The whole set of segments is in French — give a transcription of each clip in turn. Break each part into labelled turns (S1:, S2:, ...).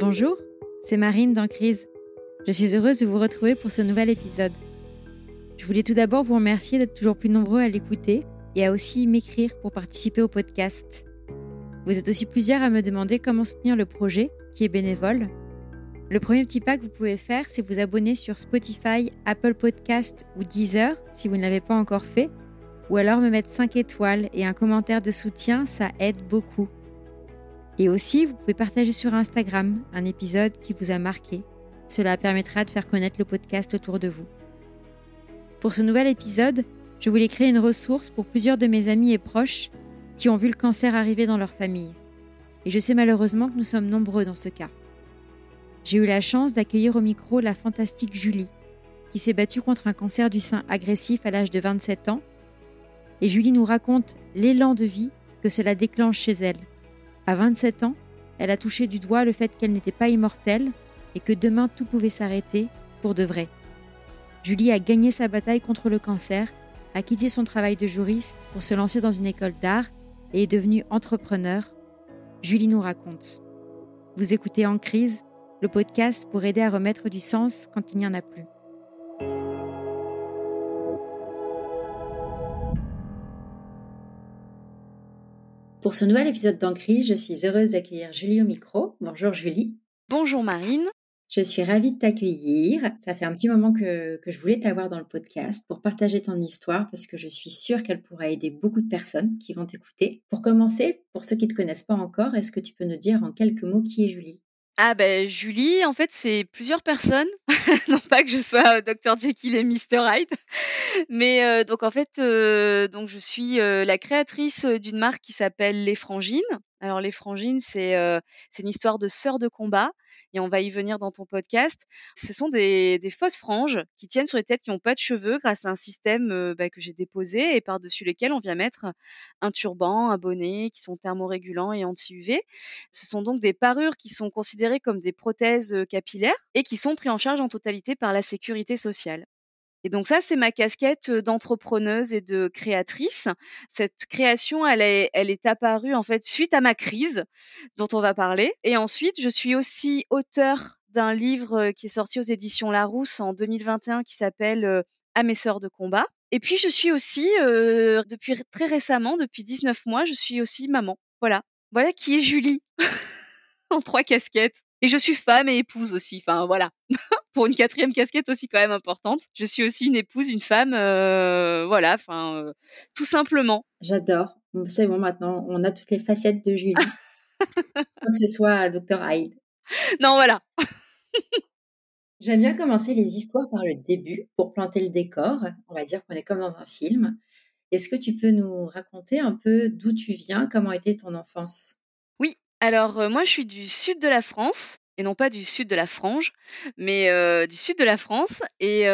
S1: Bonjour, c'est Marine dans Crise. Je suis heureuse de vous retrouver pour ce nouvel épisode. Je voulais tout d'abord vous remercier d'être toujours plus nombreux à l'écouter et à aussi m'écrire pour participer au podcast. Vous êtes aussi plusieurs à me demander comment soutenir le projet, qui est bénévole. Le premier petit pas que vous pouvez faire, c'est vous abonner sur Spotify, Apple Podcast ou Deezer si vous ne l'avez pas encore fait, ou alors me mettre 5 étoiles et un commentaire de soutien, ça aide beaucoup. Et aussi, vous pouvez partager sur Instagram un épisode qui vous a marqué. Cela permettra de faire connaître le podcast autour de vous. Pour ce nouvel épisode, je voulais créer une ressource pour plusieurs de mes amis et proches qui ont vu le cancer arriver dans leur famille. Et je sais malheureusement que nous sommes nombreux dans ce cas. J'ai eu la chance d'accueillir au micro la fantastique Julie, qui s'est battue contre un cancer du sein agressif à l'âge de 27 ans. Et Julie nous raconte l'élan de vie que cela déclenche chez elle à 27 ans, elle a touché du doigt le fait qu'elle n'était pas immortelle et que demain tout pouvait s'arrêter pour de vrai. Julie a gagné sa bataille contre le cancer, a quitté son travail de juriste pour se lancer dans une école d'art et est devenue entrepreneur. Julie nous raconte. Vous écoutez En crise, le podcast pour aider à remettre du sens quand il n'y en a plus. Pour ce nouvel épisode d'Ancry, je suis heureuse d'accueillir Julie au micro. Bonjour Julie.
S2: Bonjour Marine.
S1: Je suis ravie de t'accueillir. Ça fait un petit moment que, que je voulais t'avoir dans le podcast pour partager ton histoire parce que je suis sûre qu'elle pourra aider beaucoup de personnes qui vont t'écouter. Pour commencer, pour ceux qui ne te connaissent pas encore, est-ce que tu peux nous dire en quelques mots qui est Julie?
S2: Ah ben Julie, en fait, c'est plusieurs personnes. non pas que je sois Dr Jekyll et Mr Hyde, mais donc en fait, donc je suis la créatrice d'une marque qui s'appelle Les Frangines. Alors les frangines, c'est c'est une histoire de sœurs de combat et on va y venir dans ton podcast. Ce sont des, des fausses franges qui tiennent sur les têtes qui n'ont pas de cheveux grâce à un système bah, que j'ai déposé et par-dessus lequel on vient mettre un turban, un bonnet qui sont thermorégulants et anti-UV. Ce sont donc des parures qui sont considérées comme des prothèses capillaires et qui sont prises en charge en totalité par la sécurité sociale. Et donc ça, c'est ma casquette d'entrepreneuse et de créatrice. Cette création, elle est, elle est apparue en fait suite à ma crise dont on va parler. Et ensuite, je suis aussi auteur d'un livre qui est sorti aux éditions Larousse en 2021 qui s'appelle À mes sœurs de combat. Et puis je suis aussi, depuis très récemment, depuis 19 mois, je suis aussi maman. Voilà. Voilà qui est Julie en trois casquettes. Et je suis femme et épouse aussi. Enfin voilà. Pour une quatrième casquette aussi quand même importante. Je suis aussi une épouse, une femme. Euh, voilà. Enfin, euh, tout simplement.
S1: J'adore. C'est bon maintenant. On a toutes les facettes de Julie. que ce soit Dr Hyde.
S2: Non voilà.
S1: J'aime bien commencer les histoires par le début pour planter le décor. On va dire qu'on est comme dans un film. Est-ce que tu peux nous raconter un peu d'où tu viens, comment était ton enfance?
S2: Alors, moi, je suis du sud de la France et non pas du sud de la frange, mais du sud de la France et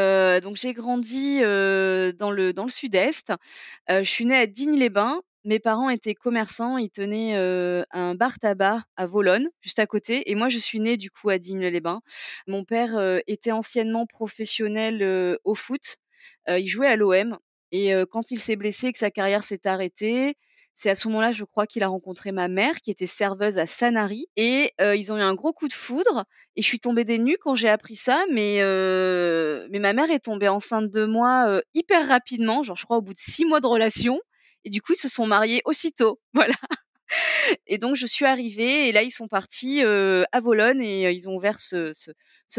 S2: donc j'ai grandi, dans le dans le sud-est. je suis née à Digne-les-Bains. Mes parents étaient commerçants, ils tenaient, un bar tabac à Volonne, juste à côté et moi je suis née du coup à Digne-les-Bains. Mon père, était anciennement professionnel, au foot. il jouait à l'OM et quand il s'est blessé que sa carrière s'est arrêtée, c'est à ce moment-là, je crois, qu'il a rencontré ma mère, qui était serveuse à Sanary. Et ils ont eu un gros coup de foudre. Et je suis tombée des nues quand j'ai appris ça. Mais, mais ma mère est tombée enceinte de moi hyper rapidement, genre je crois au bout de six mois de relation. Et du coup, ils se sont mariés aussitôt. Voilà. Et donc je suis arrivée et là ils sont partis à Volonne et ils ont ouvert ce, ce,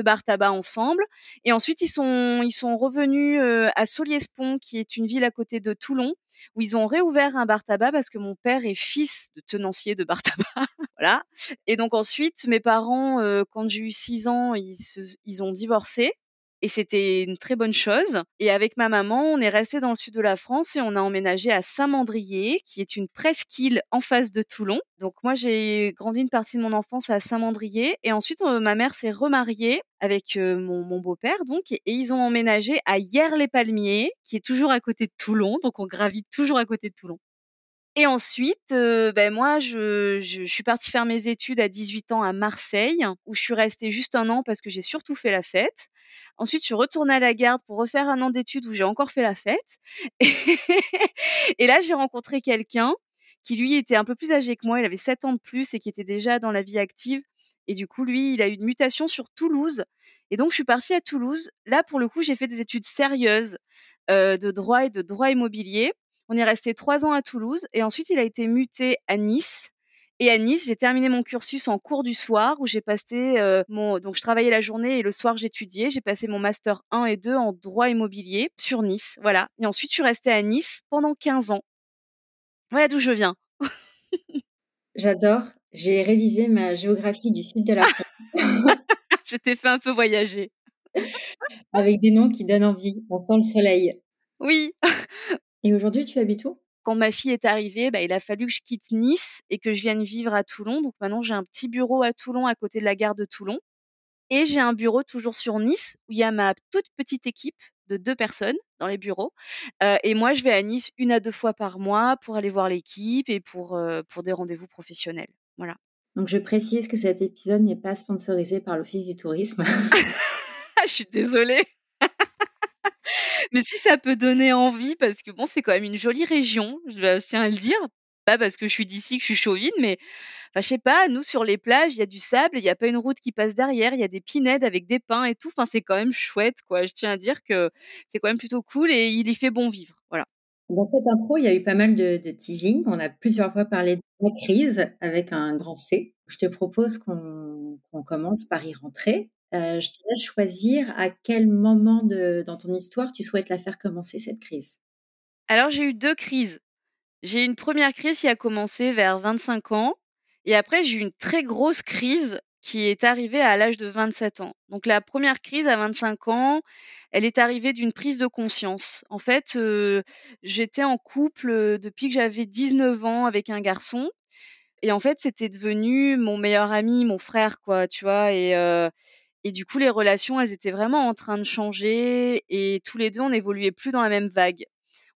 S2: bar tabac ensemble. Et ensuite ils sont ils sont revenus à Soliespont qui est une ville à côté de Toulon où ils ont réouvert un bar tabac parce que mon père est fils de tenancier de bar tabac. voilà. Et donc ensuite mes parents quand j'ai eu six ans ils, ils ont divorcé et c'était une très bonne chose. Et avec ma maman, on est resté dans le sud de la France et on a emménagé à Saint-Mandrier, qui est une presqu'île en face de Toulon. Donc moi, j'ai grandi une partie de mon enfance à Saint-Mandrier et ensuite ma mère s'est remariée avec mon, beau-père donc et, ils ont emménagé à Hier-les-Palmiers, qui est toujours à côté de Toulon. Donc on gravite toujours à côté de Toulon. Et ensuite, ben moi, je, je, suis partie faire mes études à 18 ans à Marseille, où je suis restée juste un an parce que j'ai surtout fait la fête. Ensuite, je suis retournée à la garde pour refaire un an d'études où j'ai encore fait la fête. Et, là, j'ai rencontré quelqu'un qui, lui, était un peu plus âgé que moi. Il avait 7 ans de plus et qui était déjà dans la vie active et du coup, lui, il a eu une mutation sur Toulouse et donc je suis partie à Toulouse. Là, pour le coup, j'ai fait des études sérieuses, heu, de droit et de droit immobilier. On est resté 3 ans à Toulouse et ensuite il a été muté à Nice et à Nice, j'ai terminé mon cursus en cours du soir où j'ai passé, heu, mon donc je travaillais la journée et le soir j'étudiais. J'ai passé mon master 1 et 2 en droit immobilier sur Nice, voilà et ensuite je suis restée à Nice pendant 15 ans. Voilà d'où je viens.
S3: J'adore, j'ai révisé ma géographie du sud de la France.
S2: Je t'ai fait un peu voyager.
S3: Avec des noms qui donnent envie, on sent le soleil.
S2: Oui.
S3: Et aujourd'hui, tu habites où?
S2: Quand ma fille est arrivée, bah, il a fallu que je quitte Nice et que je vienne vivre à Toulon. Donc maintenant, j'ai un petit bureau à Toulon, à côté de la gare de Toulon et j'ai un bureau toujours sur Nice où il y a ma toute petite équipe de 2 personnes dans les bureaux, heu et moi, je vais à Nice 1 à 2 fois par mois pour aller voir l'équipe et pour, heu, pour des rendez-vous professionnels. Voilà.
S3: Donc je précise que cet épisode n'est pas sponsorisé par l'Office du tourisme.
S2: Je suis désolée. Mais si ça peut donner envie parce que bon, c'est quand même une jolie région, je tiens à le dire. Pas parce que je suis d'ici que je suis chauvine, mais enfin, je sais pas, nous sur les plages, il y a du sable, il y a pas une route qui passe derrière, il y a des pinèdes avec des pins et tout, enfin, c'est quand même chouette, quoi. Je tiens à dire que c'est quand même plutôt cool et il y fait bon vivre, voilà.
S3: Dans cette intro, il y a eu pas mal de teasing. On a plusieurs fois parlé de la crise avec un grand C. Je te propose qu'on commence par y rentrer. Heu, je te laisse choisir à quel moment de dans ton histoire tu souhaites la faire commencer cette crise.
S2: Alors j'ai eu 2 crises. J'ai une 1re crise qui a commencé vers 25 ans et après j'ai eu une très grosse crise qui est arrivée à l'âge de 27 ans. Donc la 1re crise à 25 ans, elle est arrivée d'une prise de conscience. En fait, heu, j'étais en couple, heu, depuis que j'avais 19 ans avec un garçon et en fait, c'était devenu mon meilleur ami, mon frère, quoi, tu vois? Et et du coup, les relations, elles étaient vraiment en train de changer et tous les 2, on n'évoluait plus dans la même vague.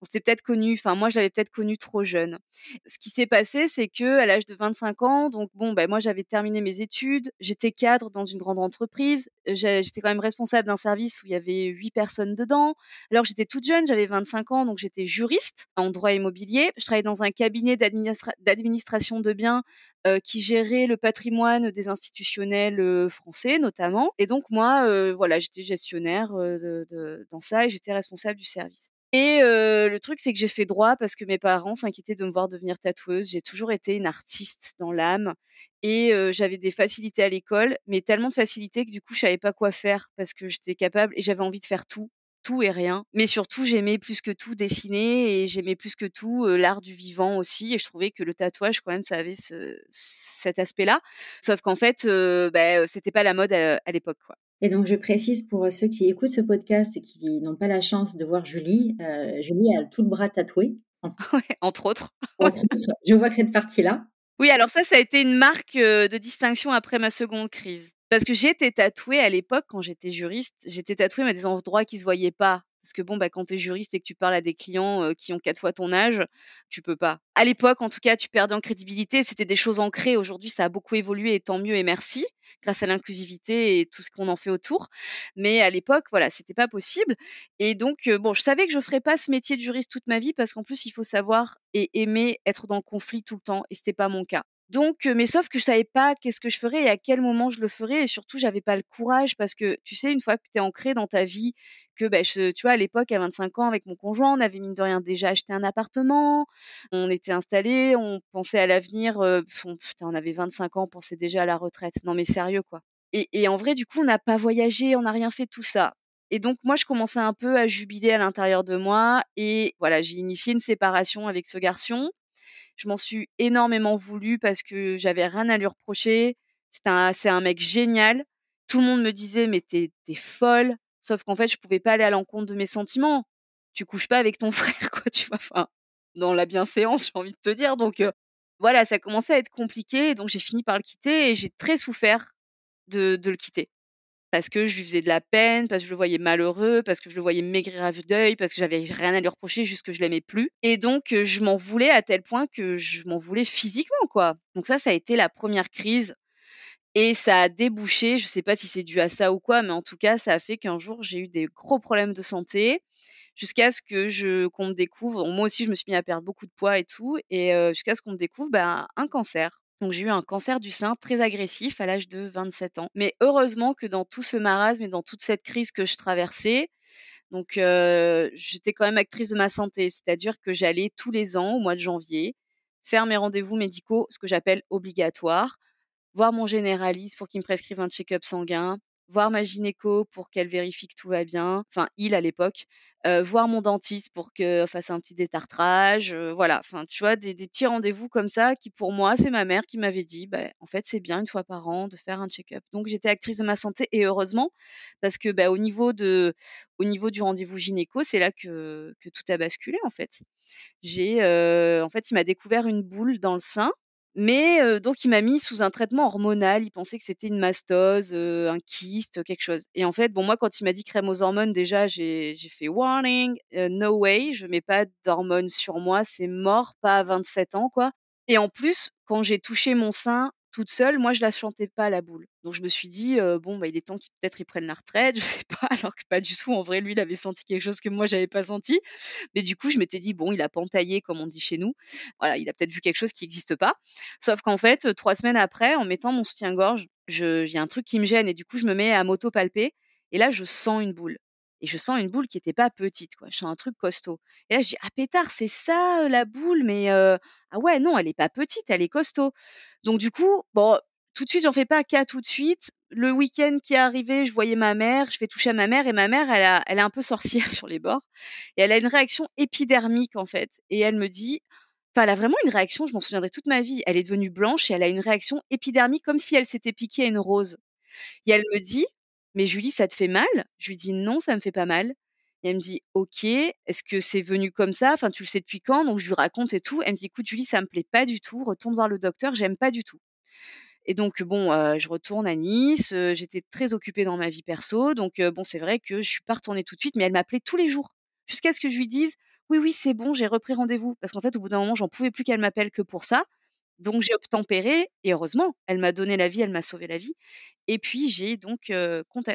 S2: On s'était peut-être connus enfin moi, je l'avais peut-être connu trop jeune. Ce qui s'est passé, c'est qu'à l'âge de 25 ans, donc bon, bah, moi, j'avais terminé mes études, j'étais cadre dans une grande entreprise, j'étais quand même responsable d'un service où il y avait 8 personnes dedans. Alors j'étais toute jeune, j'avais 25 ans, donc j'étais juriste en droit immobilier. Je travaillais dans un cabinet d'administra d'administration de biens, heu, qui gérait le patrimoine des institutionnels, heu, français notamment et donc moi, heu, voilà, j'étais gestionnaire, heu, de de dans ça et j'étais responsable du service et heu, le truc, c'est que j'ai fait droit parce que mes parents s'inquiétaient de me voir devenir tatoueuse. J'ai toujours été une artiste dans l'âme et heu, j'avais des facilités à l'école, mais tellement de facilités que du coup, je savais pas quoi faire parce que j'étais capable et j'avais envie de faire tout, tout et rien. Mais surtout, j'aimais plus que tout dessiner et j'aimais plus que tout, l'art du vivant aussi et je trouvais que le tatouage quand même ça avait ce cet aspect-là. Sauf qu'en fait, bah, c'était pas la mode, heu, à l'époque, quoi.
S3: Et donc je précise pour ceux qui écoutent ce podcast et qui n'ont pas la chance de voir Julie, heu, Julie a tout le bras tatoué.
S2: Ouais, entre autres.
S3: Entre autres, je vois que cette partie-là.
S2: Oui, alors ça, ça a été une marque, heu, de distinction après ma 2nde crise. Parce que j'étais tatouée à l'époque quand j'étais juriste, j'étais tatouée mais à des endroits qui se voyaient pas. Parce que bon, bah, quand tu es juriste et que tu parles à des clients, qui ont 4 fois ton âge, tu peux pas. À l'époque, en tout cas, tu perdais en crédibilité, c'était des choses ancrées. Aujourd'hui, ça a beaucoup évolué et tant mieux et merci, grâce à l'inclusivité et tout ce qu'on en fait autour. Mais à l'époque, voilà, c'était pas possible et donc bon, je savais que je ferais pas ce métier de juriste toute ma vie parce qu'en plus, il faut savoir et aimer être dans le conflit tout le temps et c'était pas mon cas. Donc mais sauf que je savais pas qu'est-ce que je ferais et à quel moment je le ferais et surtout, j'avais pas le courage parce que, tu sais, une fois que tu es ancrée dans ta vie, que, bah, je tu vois, à l'époque, à 25 ans, avec mon conjoint, on avait mine de rien déjà acheté un appartement, on était installés, on pensait à l'avenir, heu, on on avait 25 ans, on pensait déjà à la retraite. Non mais sérieux, quoi et et en vrai, du coup, on n'a pas voyagé, on n'a rien fait de tout ça et donc moi, je commençais un peu à jubiler à l'intérieur de moi et voilà, j'ai initié une séparation avec ce garçon. Je m'en suis énormément voulu parce que j'avais rien à lui reprocher. C'est un c'est un mec génial. Tout le monde me disait: «Mais tu es tu es folle», sauf qu'en fait, je pouvais pas aller à l'encontre de mes sentiments. Tu couches pas avec ton frère, quoi, tu vois? Enfin, dans la bienséance, j'ai envie de te dire donc heu, voilà, ça commençait à être compliqué donc j'ai fini par le quitter et j'ai très souffert de de le quitter. Parce que je lui faisais de la peine, parce que je le voyais malheureux, parce que je le voyais maigrir à vue d'œil, parce que j'avais rien à lui reprocher, juste que je l'aimais plus et donc heu, je m'en voulais à tel point que je m'en voulais physiquement, quoi. Donc ça, ça a été la 1re crise et ça a débouché, je sais pas si c'est dû à ça ou quoi, mais en tout cas, ça a fait qu'un jour, j'ai eu des gros problèmes de santé jusqu'à ce que je qu'on me découvre moi aussi, je me suis mis à perdre beaucoup de poids et tout et jusqu'à ce qu'on me découvre, bah, un cancer. Donc j'ai eu un cancer du sein très agressif à l'âge de 27 ans. Mais heureusement que dans tout ce marasme et dans toute cette crise que je traversais, donc j'étais quand même actrice de ma santé, c'est-à-dire que j'allais tous les ans au mois de janvier faire mes rendez-vous médicaux, ce que j'appelle obligatoires, voir mon généraliste pour qu'il me prescrive un check-up sanguin, voir ma gynéco pour qu'elle vérifie que tout va bien, enfin il à l'époque, voir mon dentiste pour que fasse un petit détartrage, voilà, enfin tu vois des des petits rendez-vous comme ça qui pour moi, c'est ma mère qui m'avait dit: «Beh, en fait, c'est bien une fois par an de faire un check-up». Donc j'étais actrice de ma santé et heureusement parce que, bah, au niveau de au niveau du rendez-vous gynéco, c'est là que que tout a basculé en fait. J'ai, en fait, il m'a découvert une boule dans le sein mais donc il m'a mis sous un traitement hormonal. Il pensait que c'était une mastose, un kyste, quelque chose et en fait, bon, moi, quand il m'a dit crème aux hormones, déjà, j'ai fait: «Warning, no way, je mets pas d'hormones sur moi, c'est mort, pas à 27 ans, quoi» et en plus, quand j'ai touché mon sein toute seule, moi, je la sentais pas la boule. Donc je me suis dit, «Bon, bah, il est temps qu'il peut-être il prenne la retraite», je sais pas, alors que pas du tout. En vrai, lui, il avait senti quelque chose que moi, j'avais pas senti. Mais du coup, je m'étais dit: «Bon, il a pas entaillé comme on dit chez nous. Voilà, il a peut-être vu quelque chose qui existe pas». Sauf qu'en fait, 3 semaines après, en mettant mon soutien-gorge, il y a un truc qui me gêne et du coup, je me mets à m'auto-palper et là, je sens une boule et je sens une boule qui était pas petite, quoi. Je sens un truc costaud et là, je dis: «Ah pétard, c'est ça, heu, la boule? Mais heu, ah ouais, non, elle est pas petite, elle est costaud». Donc du coup, bon, tout de suite, j'en fais pas cas tout de suite. Le week-end qui est arrivé, je voyais ma mère, je fais toucher à ma mère et ma mère, elle a elle est un peu sorcière sur les bords et elle a une réaction épidermique, en fait et elle me dit enfin, elle a vraiment une réaction, je m'en souviendrai toute ma vie. Elle est devenue blanche et elle a une réaction épidermique comme si elle s'était piquée à une rose et elle me dit: «Mais Julie, ça te fait mal?» je lui dis: «Non, ça me fait pas mal» et elle me dit: «OK, est-ce que c'est venu comme ça? Enfin, tu le sais depuis quand?» donc je lui raconte et tout. Elle me dit: «Écoute Julie, ça me plaît pas du tout, retourne voir le docteur, j'aime pas du tout». Et donc bon, heu, je retourne à Nice, heu, j'étais très occupée dans ma vie perso, donc heu, bon, c'est vrai que je suis pas retournée tout de suite, mais elle m'appelait tous les jours jusqu'à ce que je lui dise: «Oui, oui, c'est bon, j'ai repris rendez-vous». Parce qu'en fait, au bout d'un moment, j'en pouvais plus qu'elle m'appelle que pour ça, donc j'ai obtempéré et heureusement, elle m'a donné la vie, elle m'a sauvé la vie et puis j'ai donc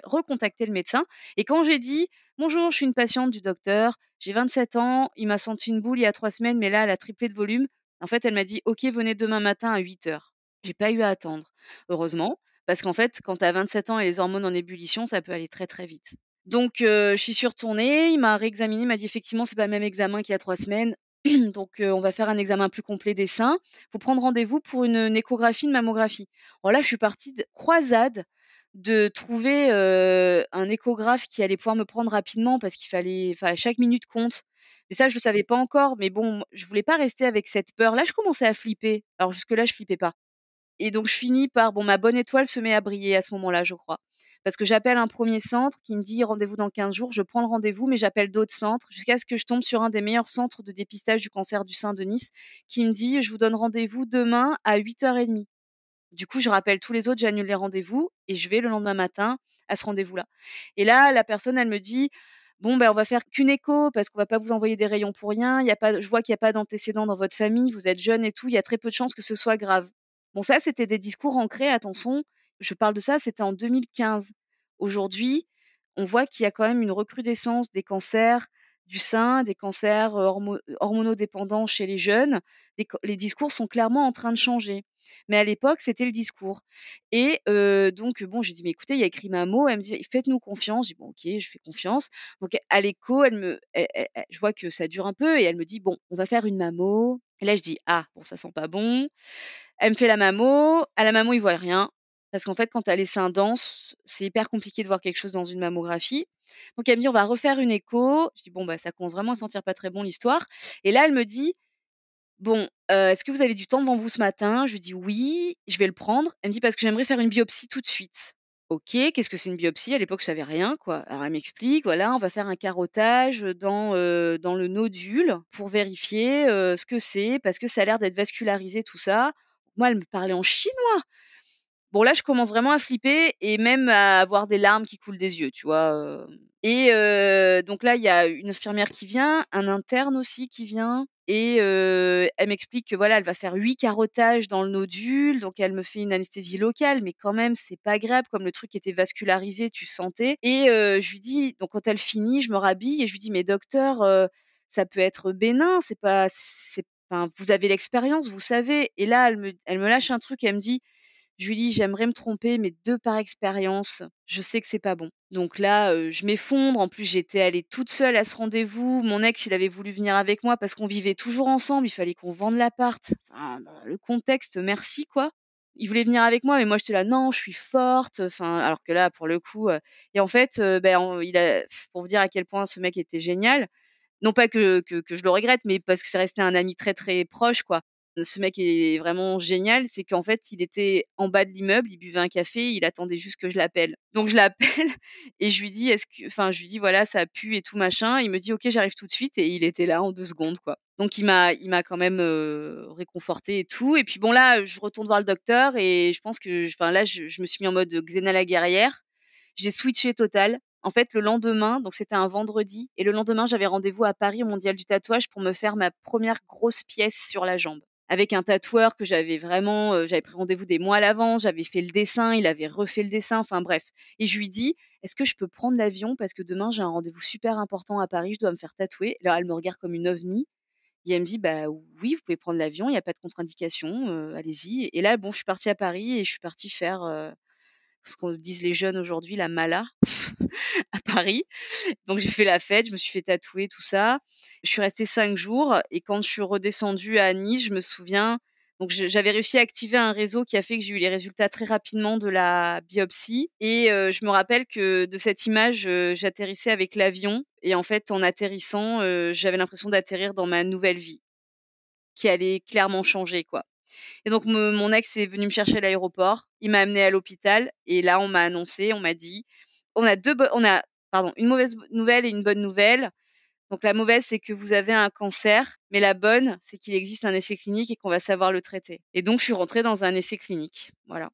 S2: recontacté le médecin et quand j'ai dit: «Bonjour, je suis une patiente du docteur, j'ai 27 ans, il m'a senti une boule il y a 3 semaines, mais là, elle a triplé de volume». En fait, elle m'a dit: «OK, venez demain matin à 8:00». J'ai pas eu à attendre, heureusement, parce qu'en fait, quand tu as 27 ans et les hormones en ébullition, ça peut aller très, très vite. Donc j'y suis retournée, il m'a réexaminée, il m'a dit: «Effectivement, c'est pas le même examen qu'il y a 3 semaines, donc on va faire un examen plus complet des seins. Faut prendre rendez-vous pour une, échographie, une mammographie». Alors là, je suis partie de croisade de trouver, un échographe qui allait pouvoir me prendre rapidement parce qu'il fallait enfin, chaque minute compte. Mais ça, je le savais pas encore, mais bon, je voulais pas rester avec cette peur. Là, je commençais à flipper. Alors jusque là, je flippais pas. Et donc je finis par bon, ma bonne étoile se met à briller à ce moment-là, je crois. Parce que j'appelle un premier centre qui me dit: «Rendez-vous dans 15 jours». Je prends le rendez-vous, mais j'appelle d'autres centres jusqu'à ce que je tombe sur un des meilleurs centres de dépistage du cancer du sein de Nice qui me dit: «Je vous donne rendez-vous demain à 08:30». Du coup, je rappelle tous les autres, j'annule les rendez-vous et je vais le lendemain matin à ce rendez-vous-là. Et là, la personne, elle me dit: «Bon, ben, on va faire qu'une écho parce qu'on va pas vous envoyer des rayons pour rien. Il y a pas je vois qu'il y a pas d'antécédents dans votre famille, vous êtes jeune et tout, il y a très peu de chances que ce soit grave». Bon ça, c'était des discours ancrés, attention, je parle de ça, c'était en 2015. Aujourd'hui, on voit qu'il y a quand même une recrudescence des cancers du sein, des cancers, hormo hormonodépendants chez les jeunes. Les co les discours sont clairement en train de changer. Mais à l'époque, c'était le discours et donc bon, j'ai dit: «Mais écoutez, il y a écrit mammo». Elle me dit: «Faites-nous confiance». J'ai dit: «Bon OK, je fais confiance». Donc à l'écho, elle me je vois que ça dure un peu et elle me dit: «Bon, on va faire une mammo». Et là, je dis: «Ah, bon, ça sent pas bon». Elle me fait la mammo. À la mammo, ils voient rien parce qu'en fait, quand tu as les seins denses, c'est hyper compliqué de voir quelque chose dans une mammographie. Donc elle me dit: «On va refaire une écho». Je dis: «Bon, bah, ça commence vraiment à sentir pas très bon l'histoire» et là, elle me dit: «Bon, heu, est-ce que vous avez du temps devant vous ce matin?» je lui dis: «Oui, je vais le prendre». Elle me dit: «Parce que j'aimerais faire une biopsie tout de suite». OK, qu'est-ce que c'est une biopsie? À l'époque, je savais rien, quoi. Alors elle m'explique: «Voilà, on va faire un carottage, dans, heu, dans le nodule pour vérifier, heu, ce que c'est parce que ça a l'air d'être vascularisé tout ça». Moi, elle me parlait en chinois! Bon là, je commence vraiment à flipper et même à avoir des larmes qui coulent des yeux, tu vois? Hem et heu, donc là, il y a une infirmière qui vient, un interne aussi qui vient et heu, elle m'explique que voilà, elle va faire 8 carottages dans le nodule, donc elle me fait une anesthésie locale, mais quand même, c'est pas agréable comme le truc était vascularisé, tu sentais et je lui dis donc quand elle finit, je me rhabille et je lui dis: «Mais docteur, ça peut être bénin, c'est pas c'est vous avez l'expérience, vous savez. Et là, elle me, elle me lâche un truc, elle me dit, Julie, j'aimerais me tromper, mais deux par expérience, je sais que c'est pas bon. Donc là, je m'effondre. En plus, j'étais allée toute seule à ce rendez-vous. Mon ex, il avait voulu venir avec moi parce qu'on vivait toujours ensemble. Il fallait qu'on vende l'appart. Enfin, bah, le contexte, merci quoi. Il voulait venir avec moi, mais moi j'étais là, non, je suis forte. Enfin, alors que là, pour le coup, et en fait, ben, il a, pour vous dire à quel point ce mec était génial. Non pas que, que, que je le regrette, mais parce que c'est resté un ami très très proche, quoi ce mec est vraiment génial, c'est qu'en fait, il était en bas de l'immeuble, il buvait un café, il attendait juste que je l'appelle. Donc je l'appelle et je lui dis est-ce que enfin je lui dis voilà, ça pue et tout machin, il me dit OK, j'arrive tout de suite et il était là en deux secondes quoi. Donc il m'a il m'a quand même réconforté et tout et puis bon là, je retourne voir le docteur et je pense que enfin là je, me suis mis en mode Xena la guerrière. J'ai switché total. En fait, le lendemain, donc c'était un vendredi, et le lendemain, j'avais rendez-vous à Paris au Mondial du tatouage pour me faire ma première grosse pièce sur la jambe avec un tatoueur que j'avais vraiment, j'avais pris rendez-vous des mois à l'avance, j'avais fait le dessin, il avait refait le dessin, enfin bref. Et je lui dis, est-ce que je peux prendre l'avion parce que demain j'ai un rendez-vous super important à Paris, je dois me faire tatouer? Alors elle me regarde comme une ovni. Et elle me dit, bah oui, vous pouvez prendre l'avion, il n'y a pas de contre-indication, allez-y. Et là, bon, je suis partie à Paris et je suis partie faire ce qu'on disent les jeunes aujourd'hui, la mala à Paris. Donc j'ai fait la fête, je me suis fait tatouer, tout ça. Je suis restée cinq jours et quand je suis redescendue à Nice, je me souviens, donc j'avais réussi à activer un réseau qui a fait que j'ai eu les résultats très rapidement de la biopsie. Et je me rappelle que de cette image, j'atterrissais avec l'avion et en fait, en atterrissant, j'avais l'impression d'atterrir dans ma nouvelle vie qui allait clairement changer, quoi. Et donc mon ex est venu me chercher à l'aéroport, il m'a amené à l'hôpital et là on m'a annoncé, on m'a dit, on a deux, on a pardon une mauvaise nouvelle et une bonne nouvelle. Donc la mauvaise c'est que vous avez un cancer, mais la bonne c'est qu'il existe un essai clinique et qu'on va savoir le traiter. Et donc je suis rentrée dans un essai clinique, voilà.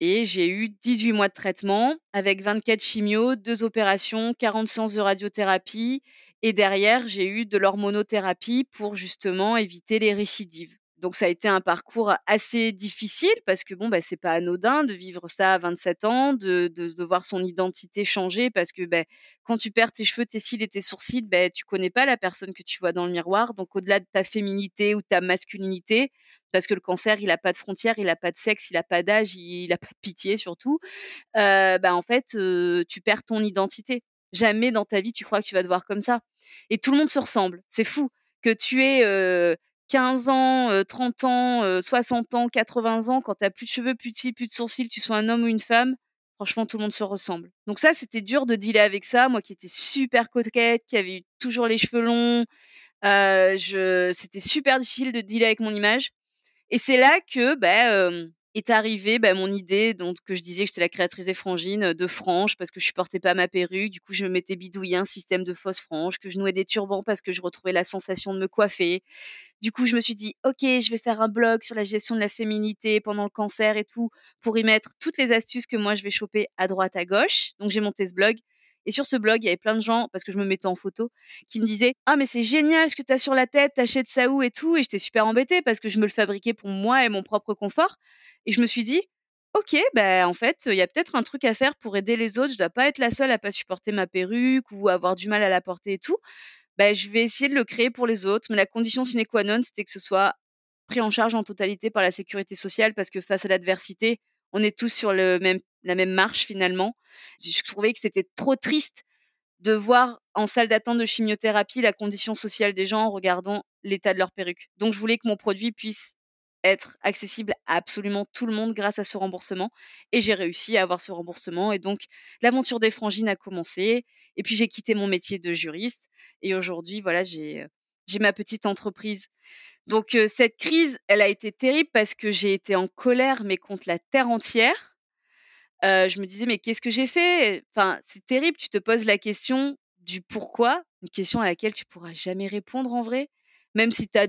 S2: Et j'ai eu 18 mois de traitement avec 24 chimios, deux opérations, 40 séances de radiothérapie. Et derrière, j'ai eu de l'hormonothérapie pour justement éviter les récidives. Donc ça a été un parcours assez difficile parce que bon, bah, c'est pas anodin de vivre ça à 27 ans, de, de, voir son identité changer parce que bah, quand tu perds tes cheveux, tes cils et tes sourcils, bah, tu connais pas la personne que tu vois dans le miroir. Donc au-delà de ta féminité ou ta masculinité, parce que le cancer, il a pas de frontières, il a pas de sexe, il a pas d'âge, il, a pas de pitié surtout. Euh, bah en fait, tu perds ton identité. Jamais dans ta vie tu crois que tu vas te voir comme ça. Et tout le monde se ressemble. C'est fou que tu es 15 ans, 30 ans, 60 ans, 80 ans, quand tu plus de cheveux, plus de cils, plus de sourcils, tu sois un homme ou une femme, franchement, tout le monde se ressemble. Donc ça, c'était dur de dealer avec ça. Moi qui étais super coquette, qui avait eu toujours les cheveux longs, je... c'était super difficile de dealer avec mon image. Et c'est là que, bah, est arrivée bah, mon idée, donc que je disais que j'étais la créatrice des frangines de franges parce que je supportais pas ma perruque. Du coup, je me mettais bidouiller un système de fausses franges, que je nouais des turbans parce que je retrouvais la sensation de me coiffer. Du coup, je me suis dit, ok, je vais faire un blog sur la gestion de la féminité pendant le cancer et tout, pour y mettre toutes les astuces que moi je vais choper à droite, à gauche. Donc j'ai monté ce blog. Et sur ce blog, il y avait plein de gens, parce que je me mettais en photo, qui me disaient Ah, mais c'est génial ce que tu as sur la tête, t'achètes ça où et tout. Et j'étais super embêtée parce que je me le fabriquais pour moi et mon propre confort. Et je me suis dit Ok, ben en fait, il y a peut-être un truc à faire pour aider les autres. Je dois pas être la seule à pas supporter ma perruque ou avoir du mal à la porter et tout. Ben, je vais essayer de le créer pour les autres. Mais la condition sine qua non, c'était que ce soit pris en charge en totalité par la sécurité sociale parce que face à l'adversité, on est tous sur le même, la même marche finalement. Je trouvais que c'était trop triste de voir en salle d'attente de chimiothérapie la condition sociale des gens en regardant l'état de leur perruque. Donc je voulais que mon produit puisse être accessible à absolument tout le monde grâce à ce remboursement. Et j'ai réussi à avoir ce remboursement. Et donc, l'aventure des frangines a commencé. Et puis, j'ai quitté mon métier de juriste. Et aujourd'hui, voilà, j'ai, j'ai ma petite entreprise. Donc, cette crise, elle a été terrible parce que j'ai été en colère, mais contre la terre entière. Je me disais, mais qu'est-ce que j'ai fait? Enfin, c'est terrible. Tu te poses la question du pourquoi, une question à laquelle tu pourras jamais répondre en vrai, même si tu as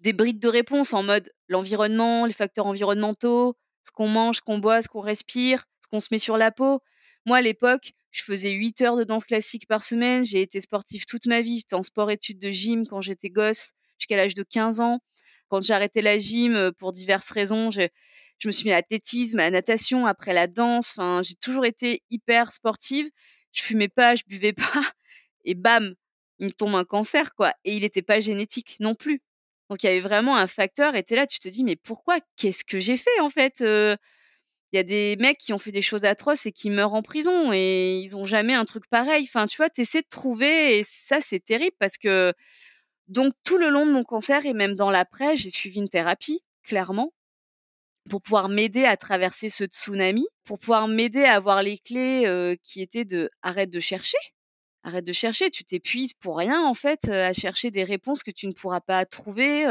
S2: des brides de réponse en mode l'environnement, les facteurs environnementaux, ce qu'on mange, ce qu'on boit, ce qu'on respire, ce qu'on se met sur la peau. Moi, à l'époque, je faisais 8 heures de danse classique par semaine. J'ai été sportive toute ma vie. J'étais en sport-études de gym quand j'étais gosse jusqu'à l'âge de 15 ans. Quand j'ai arrêté la gym pour diverses raisons, je, je me suis mis à l'athlétisme, à la natation, après la danse. Enfin, j'ai toujours été hyper sportive. Je fumais pas, je buvais pas. Et bam, il me tombe un cancer, quoi. Et il n'était pas génétique non plus. Donc il y avait vraiment un facteur et tu là, tu te dis: «Mais pourquoi? Qu'est-ce que j'ai fait en fait?» il y a des mecs qui ont fait des choses atroces et qui meurent en prison et ils ont jamais un truc pareil. Enfin, tu vois, tu essaies de trouver et ça, c'est terrible parce que donc tout le long de mon cancer et même dans l'après, j'ai suivi une thérapie, clairement, pour pouvoir m'aider à traverser ce tsunami, pour pouvoir m'aider à avoir les clés qui étaient de arrête de chercher, arrête de chercher, tu t'épuises pour rien en fait à chercher des réponses que tu ne pourras pas trouver.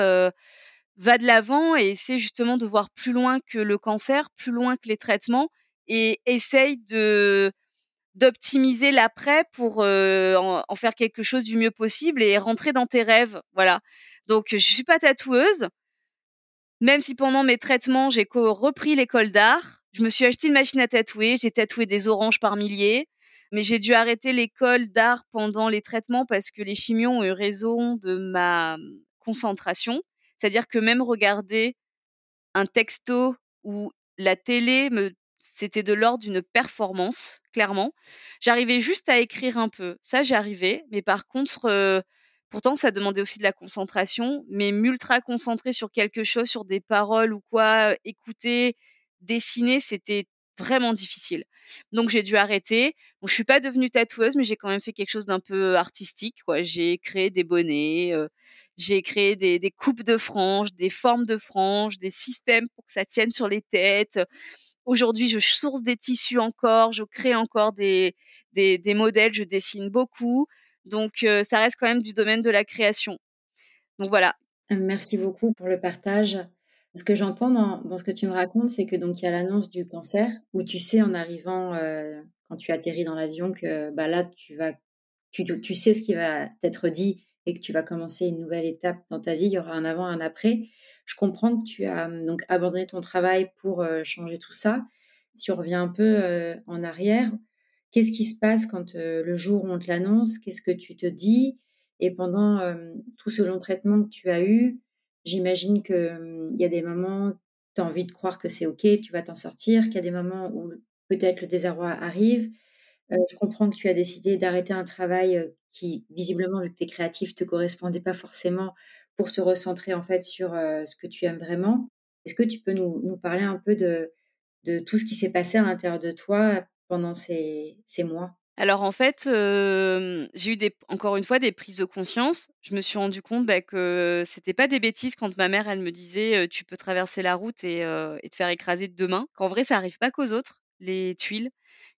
S2: va de l'avant et essaie justement de voir plus loin que le cancer, plus loin que les traitements et essaye de d'optimiser l'après pour en, en, faire quelque chose du mieux possible et rentrer dans tes rêves. Voilà. Donc je suis pas tatoueuse, même si pendant mes traitements j'ai repris l'école d'art. Je me suis acheté une machine à tatouer, j'ai tatoué des oranges par milliers, mais j'ai dû arrêter l'école d'art pendant les traitements parce que les chimios ont eu raison de ma concentration. C'est-à-dire que même regarder un texto ou la télé c'était de l'ordre d'une performance, clairement. J'arrivais juste à écrire un peu. Ça, j'arrivais. Mais par contre, pourtant, ça demandait aussi de la concentration. Mais m'ultra concentrer sur quelque chose, sur des paroles ou quoi, écouter, dessiner, c'était vraiment difficile. Donc j'ai dû arrêter. Bon, je suis pas devenue tatoueuse, mais j'ai quand même fait quelque chose d'un peu artistique. Quoi. J'ai créé des bonnets, j'ai créé des, des, coupes de franges, des formes de franges, des systèmes pour que ça tienne sur les têtes. Aujourd'hui, je source des tissus encore, je crée encore des, des, des modèles, je dessine beaucoup. Donc, ça reste quand même du domaine de la création. Donc voilà.
S1: Merci beaucoup pour le partage. Ce que j'entends dans, ce que tu me racontes, c'est que donc il y a l'annonce du cancer où tu sais en arrivant euh, quand tu atterris dans l'avion que bah là tu vas tu, sais ce qui va t'être dit et que tu vas commencer une nouvelle étape dans ta vie, il y aura un avant, un après. Je comprends que tu as donc abandonné ton travail pour euh, changer tout ça. Si on revient un peu euh, en arrière, qu'est-ce qui se passe quand le jour où on te l'annonce? Qu'est-ce que tu te dis? Et pendant tout ce long traitement que tu as eu, j'imagine qu'il y a des moments, tu as envie de croire que c'est OK, tu vas t'en sortir, qu'il y a des moments où peut-être le désarroi arrive. je comprends que tu as décidé d'arrêter un travail qui, visiblement, vu que tu es créatif, te correspondait pas forcément pour te recentrer en fait sur ce que tu aimes vraiment. Est-ce que tu peux nous, nous, parler un peu de tout ce qui s'est passé à l'intérieur de toi pendant ces, mois?
S2: Alors en fait, j'ai eu encore une fois des prises de conscience. Je me suis rendu compte bah, que c'était pas des bêtises quand ma mère elle me disait tu peux traverser la route et, et te faire écraser de demain. Qu'en vrai ça arrive pas qu'aux autres les tuiles,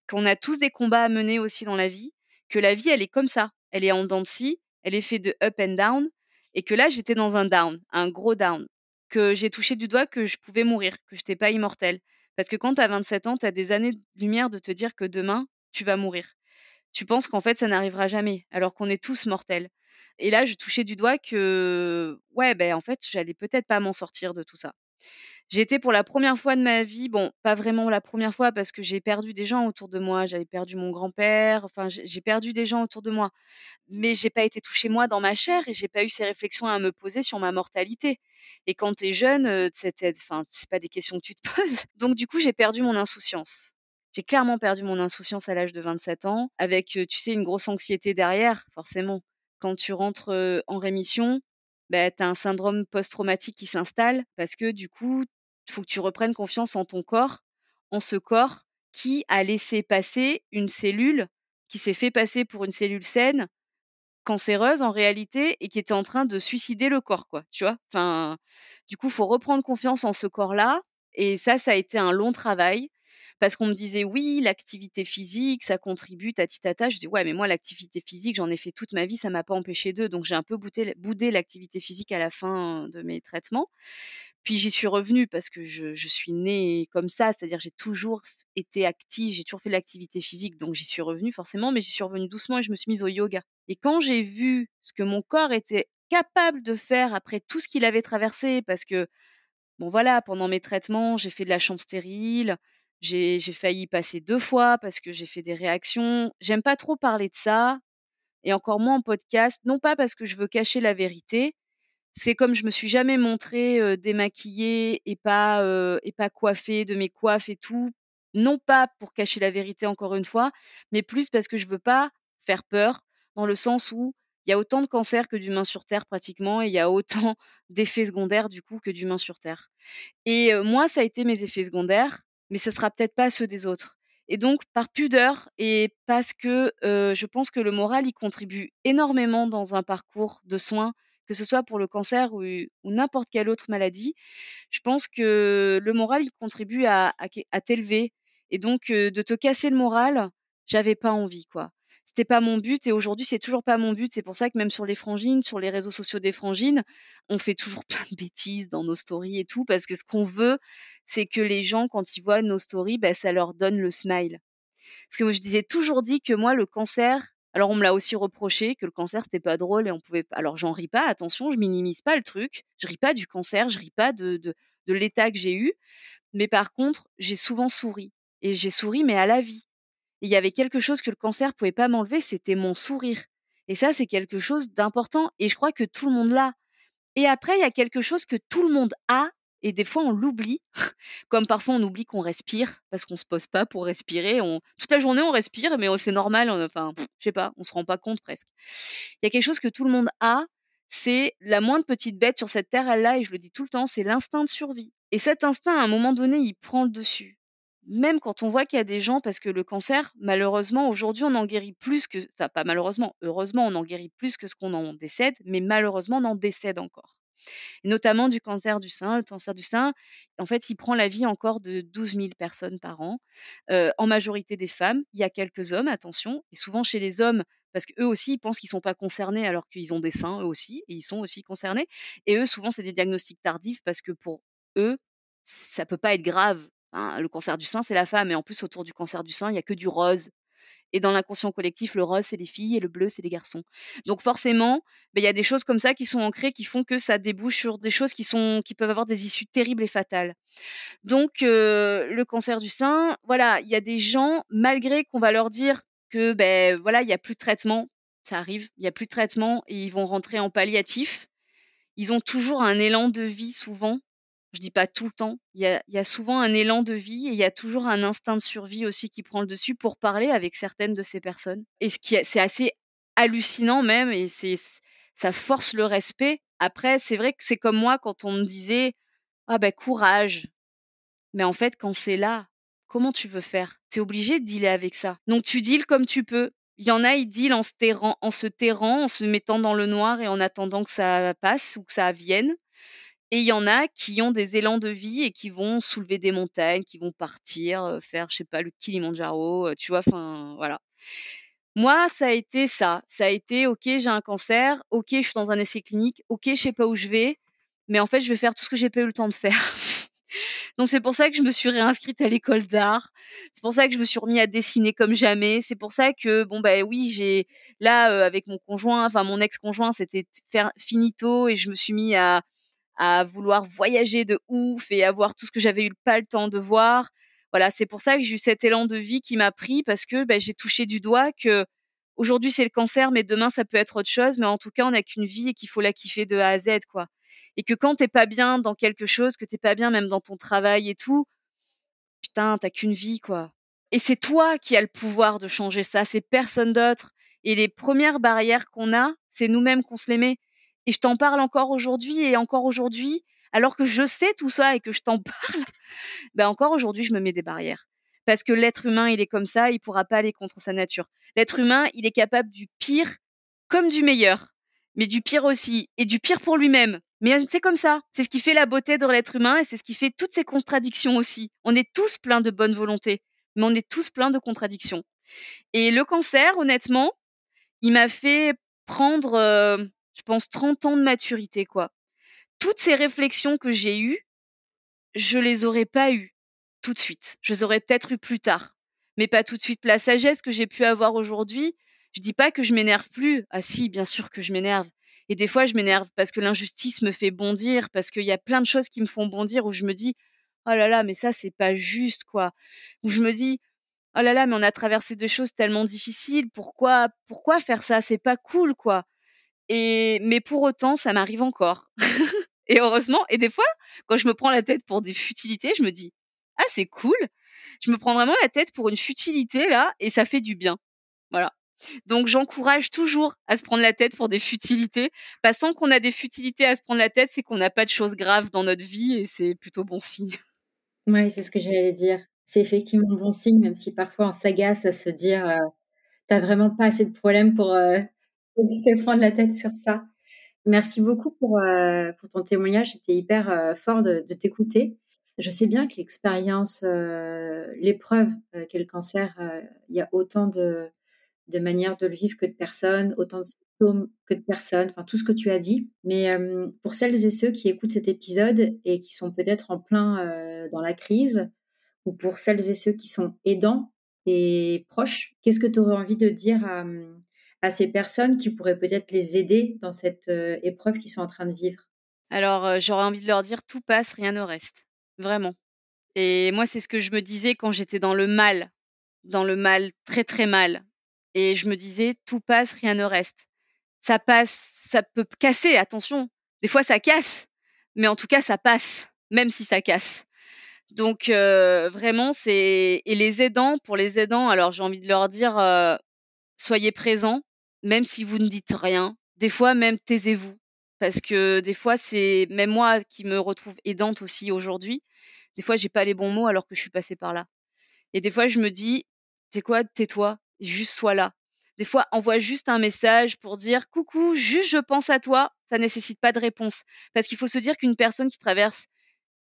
S2: qu'on a tous des combats à mener aussi dans la vie, que la vie elle est comme ça elle est en dents de scie, elle est faite de up and down, et que là, j'étais dans un down, un gros down, que j'ai touché du doigt que je pouvais mourir, que je n'étais pas immortelle. Parce que quand tu as 27 ans, tu as des années-lumière de te dire que demain, tu vas mourir. Tu penses qu'en fait, ça n'arrivera jamais, alors qu'on est tous mortels. Et là, je touchais du doigt que, ouais, ben en fait, j'allais peut-être pas m'en sortir de tout ça. J'ai été pour la première fois de ma vie, bon, pas vraiment la première fois parce que j'ai perdu des gens autour de moi. J'avais perdu mon grand-père, enfin, j'ai perdu des gens autour de moi. Mais j'ai pas été touchée moi dans ma chair et j'ai pas eu ces réflexions à me poser sur ma mortalité. Et quand tu es jeune, euh, c'était, enfin, c'est pas des questions que tu te poses. Donc du coup, j'ai perdu mon insouciance. J'ai clairement perdu mon insouciance à l'âge de 27 ans, avec, euh, tu sais, une grosse anxiété derrière, forcément. Quand tu rentres euh, en rémission, bah, tu as un syndrome post-traumatique qui s'installe parce que du coup, il faut que tu reprennes confiance en ton corps, en ce corps qui a laissé passer une cellule qui s'est fait passer pour une cellule saine, cancéreuse en réalité, et qui était en train de suicider le corps, quoi. Tu vois? Enfin, du coup, faut reprendre confiance en ce corps-là. Et ça, ça a été un long travail parce qu'on me disait oui, l'activité physique, ça contribue, tata. Je dis ouais, mais moi, l'activité physique, j'en ai fait toute ma vie, ça m'a pas empêché d'eux. Donc j'ai un peu boudé l'activité physique à la fin de mes traitements. Puis j'y suis revenue parce que je, suis née comme ça, c'est-à-dire j'ai toujours été active, j'ai toujours fait de l'activité physique, donc j'y suis revenue forcément, mais j'y suis revenue doucement et je me suis mise au yoga. Et quand j'ai vu ce que mon corps était capable de faire après tout ce qu'il avait traversé, parce que, bon voilà, pendant mes traitements, j'ai fait de la chambre stérile, j'ai failli passer deux fois parce que j'ai fait des réactions. J'aime pas trop parler de ça, et encore moins en podcast, non pas parce que je veux cacher la vérité, c'est comme je me suis jamais montrée démaquillée et pas et pas coiffée de mes coiffes et tout. Non pas pour cacher la vérité encore une fois, mais plus parce que je veux pas faire peur dans le sens où Il y a autant de cancers que d'humains sur Terre pratiquement, et il y a autant d'effets secondaires du coup que d'humains sur Terre. Et moi, ça a été mes effets secondaires, mais ce sera peut-être pas ceux des autres. Et donc, par pudeur et parce que je pense que le moral y contribue énormément dans un parcours de soins, que ce soit pour le cancer ou, n'importe quelle autre maladie, je pense que le moral y contribue à, à t'élever. Et donc, de te casser le moral, j'avais pas envie, quoi c'était pas mon but et aujourd'hui c'est toujours pas mon but. C'est pour ça que même sur les frangines, sur les réseaux sociaux des frangines, on fait toujours plein de bêtises dans nos stories et tout parce que ce qu'on veut, c'est que les gens quand ils voient nos stories, bah, ça leur donne le smile. Parce que moi je disais toujours dit que moi le cancer, alors on me l'a aussi reproché que le cancer c'était pas drôle et on pouvait. Alors j'en ris pas, attention, je minimise pas le truc, je ris pas du cancer, je ris pas de, de, de l'état que j'ai eu, mais par contre j'ai souvent souri et j'ai souri mais à la vie il y avait quelque chose que le cancer pouvait pas m'enlever, c'était mon sourire. Et ça, c'est quelque chose d'important. Et je crois que tout le monde l'a. Et après, il y a quelque chose que tout le monde a. Et des fois, on l'oublie. Comme parfois, on oublie qu'on respire parce qu'on se pose pas pour respirer. On... Toute la journée, on respire, mais c'est normal. Enfin, je sais pas, on se rend pas compte presque. Il y a quelque chose que tout le monde a. C'est la moindre petite bête sur cette terre, elle l'a, et je le dis tout le temps, c'est l'instinct de survie. Et cet instinct, à un moment donné, il prend le dessus même quand on voit qu'il y a des gens, parce que le cancer, malheureusement, aujourd'hui, on en guérit plus que, enfin pas malheureusement, heureusement, on en guérit plus que ce qu'on en décède, mais malheureusement, on en décède encore. notamment du cancer du sein. Le cancer du sein, en fait, il prend la vie encore de 12 000 personnes par an, en majorité des femmes. Il y a quelques hommes, attention, et souvent chez les hommes, parce qu'eux aussi, ils pensent qu'ils sont pas concernés alors qu'ils ont des seins, eux aussi, et ils sont aussi concernés. Et eux, souvent, c'est des diagnostics tardifs parce que pour eux, ça peut pas être grave Le cancer du sein, c'est la femme. Et en plus, autour du cancer du sein, il n'y a que du rose. Et dans l'inconscient collectif, le rose, c'est les filles et le bleu, c'est les garçons. Donc forcément, ben, il y a des choses comme ça qui sont ancrées, qui font que ça débouche sur des choses qui, sont, qui peuvent avoir des issues terribles et fatales. Donc le cancer du sein, voilà, il y a des gens, malgré qu'on va leur dire que ben voilà, il y a plus de traitement, ça arrive, il y a plus de traitement et ils vont rentrer en palliatif. Ils ont toujours un élan de vie souvent je dis pas tout le temps. Il y a, souvent un élan de vie et il y a toujours un instinct de survie aussi qui prend le dessus pour parler avec certaines de ces personnes. Et ce qui c'est assez hallucinant même et c'est ça force le respect. Après, c'est vrai que c'est comme moi quand on me disait ah ben courage. Mais en fait, quand c'est là, comment tu veux faire? Tu es obligé de dealer avec ça. Donc tu deals comme tu peux. Il y en a, ils dealent en se, terrant, en se terrant, en se mettant dans le noir et en attendant que ça passe ou que ça vienne. Et il y en a qui ont des élans de vie et qui vont soulever des montagnes, qui vont partir, faire, je sais pas, le Kilimanjaro, tu vois, enfin, voilà. Moi, ça a été ça. Ça a été, ok, j'ai un cancer, ok, je suis dans un essai clinique, ok, je sais pas où je vais, mais en fait, je vais faire tout ce que j'ai pas eu le temps de faire. Donc c'est pour ça que je me suis réinscrite à l'école d'art. C'est pour ça que je me suis remis à dessiner comme jamais. C'est pour ça que bon bah oui j'ai là avec mon conjoint, enfin mon ex-conjoint, c'était finito et je me suis mis à à vouloir voyager de ouf et avoir tout ce que j'avais eu pas le temps de voir. Voilà, c'est pour ça que j'ai eu cet élan de vie qui m'a pris parce que ben, j'ai touché du doigt que aujourd'hui c'est le cancer, mais demain ça peut être autre chose. Mais en tout cas, on n'a qu'une vie et qu'il faut la kiffer de A à Z, quoi. Et que quand t'es pas bien dans quelque chose, que t'es pas bien même dans ton travail et tout, putain, t'as qu'une vie, quoi. Et c'est toi qui as le pouvoir de changer ça, c'est personne d'autre. Et les premières barrières qu'on a, c'est nous-mêmes qu'on se les met. Et je t'en parle encore aujourd'hui et encore aujourd'hui, alors que je sais tout ça et que je t'en parle, ben encore aujourd'hui, je me mets des barrières. Parce que l'être humain, il est comme ça, il pourra pas aller contre sa nature. L'être humain, il est capable du pire comme du meilleur, mais du pire aussi, et du pire pour lui-même. Mais c'est comme ça. C'est ce qui fait la beauté de l'être humain et c'est ce qui fait toutes ces contradictions aussi. On est tous pleins de bonne volonté, mais on est tous pleins de contradictions. Et le cancer, honnêtement, il m'a fait prendre euh, je pense, 30 ans de maturité, quoi. Toutes ces réflexions que j'ai eues, je les aurais pas eues tout de suite. Je les aurais peut-être eues plus tard, mais pas tout de suite. La sagesse que j'ai pu avoir aujourd'hui, je dis pas que je m'énerve plus. Ah si, bien sûr que je m'énerve. Et des fois, je m'énerve parce que l'injustice me fait bondir, parce qu'il y a plein de choses qui me font bondir où je me dis, oh là là, mais ça, c'est pas juste, quoi. Où je me dis, oh là là, mais on a traversé des choses tellement difficiles. Pourquoi, pourquoi faire ça? C'est pas cool, quoi. Mais pour autant, ça m'arrive encore. et heureusement, et des fois, quand je me prends la tête pour des futilités, je me dis ah c'est cool. Je me prends vraiment la tête pour une futilité là, et ça fait du bien. Voilà. Donc j'encourage toujours à se prendre la tête pour des futilités. Passant qu'on a des futilités à se prendre la tête, c'est qu'on n'a pas de choses graves dans notre vie et c'est plutôt bon signe.
S1: Oui, c'est ce que j'allais dire. C'est effectivement bon signe, même si parfois on s'agace à se dire euh, t'as vraiment pas assez de problèmes pour, euh, se prendre la tête sur ça. Merci beaucoup pour, euh, ton témoignage. C'était hyper euh, fort de, t'écouter. Je sais bien que l'expérience, euh, l'épreuve qu'est le cancer, il y a autant de, de manières de le vivre que de personnes, autant de symptômes que de personnes, enfin tout ce que tu as dit. Mais pour celles et ceux qui écoutent cet épisode et qui sont peut-être en plein dans la crise, ou pour celles et ceux qui sont aidants et proches, qu'est-ce que tu aurais envie de dire à, à ces personnes qui pourraient peut-être les aider dans cette épreuve qu'ils sont en train de vivre?
S2: Alors j'aurais envie de leur dire tout passe, rien ne reste. Vraiment. Et moi, c'est ce que je me disais quand j'étais dans le mal, dans le mal très très mal. Et je me disais, tout passe, rien ne reste. Ça passe, ça peut casser, attention. Des fois, ça casse. Mais en tout cas, ça passe, même si ça casse. Donc, euh, vraiment, c'est. Et les aidants, pour les aidants, alors j'ai envie de leur dire, euh, soyez présents, même si vous ne dites rien. Des fois, même taisez-vous. Parce que des fois, c'est même moi qui me retrouve aidante aussi aujourd'hui. Des fois, j'ai pas les bons mots alors que je suis passée par là. Et des fois, je me dis, c'est quoi, tais-toi, juste sois là. Des fois, envoie juste un message pour dire coucou, juste je pense à toi. Ça nécessite pas de réponse. Parce qu'il faut se dire qu'une personne qui traverse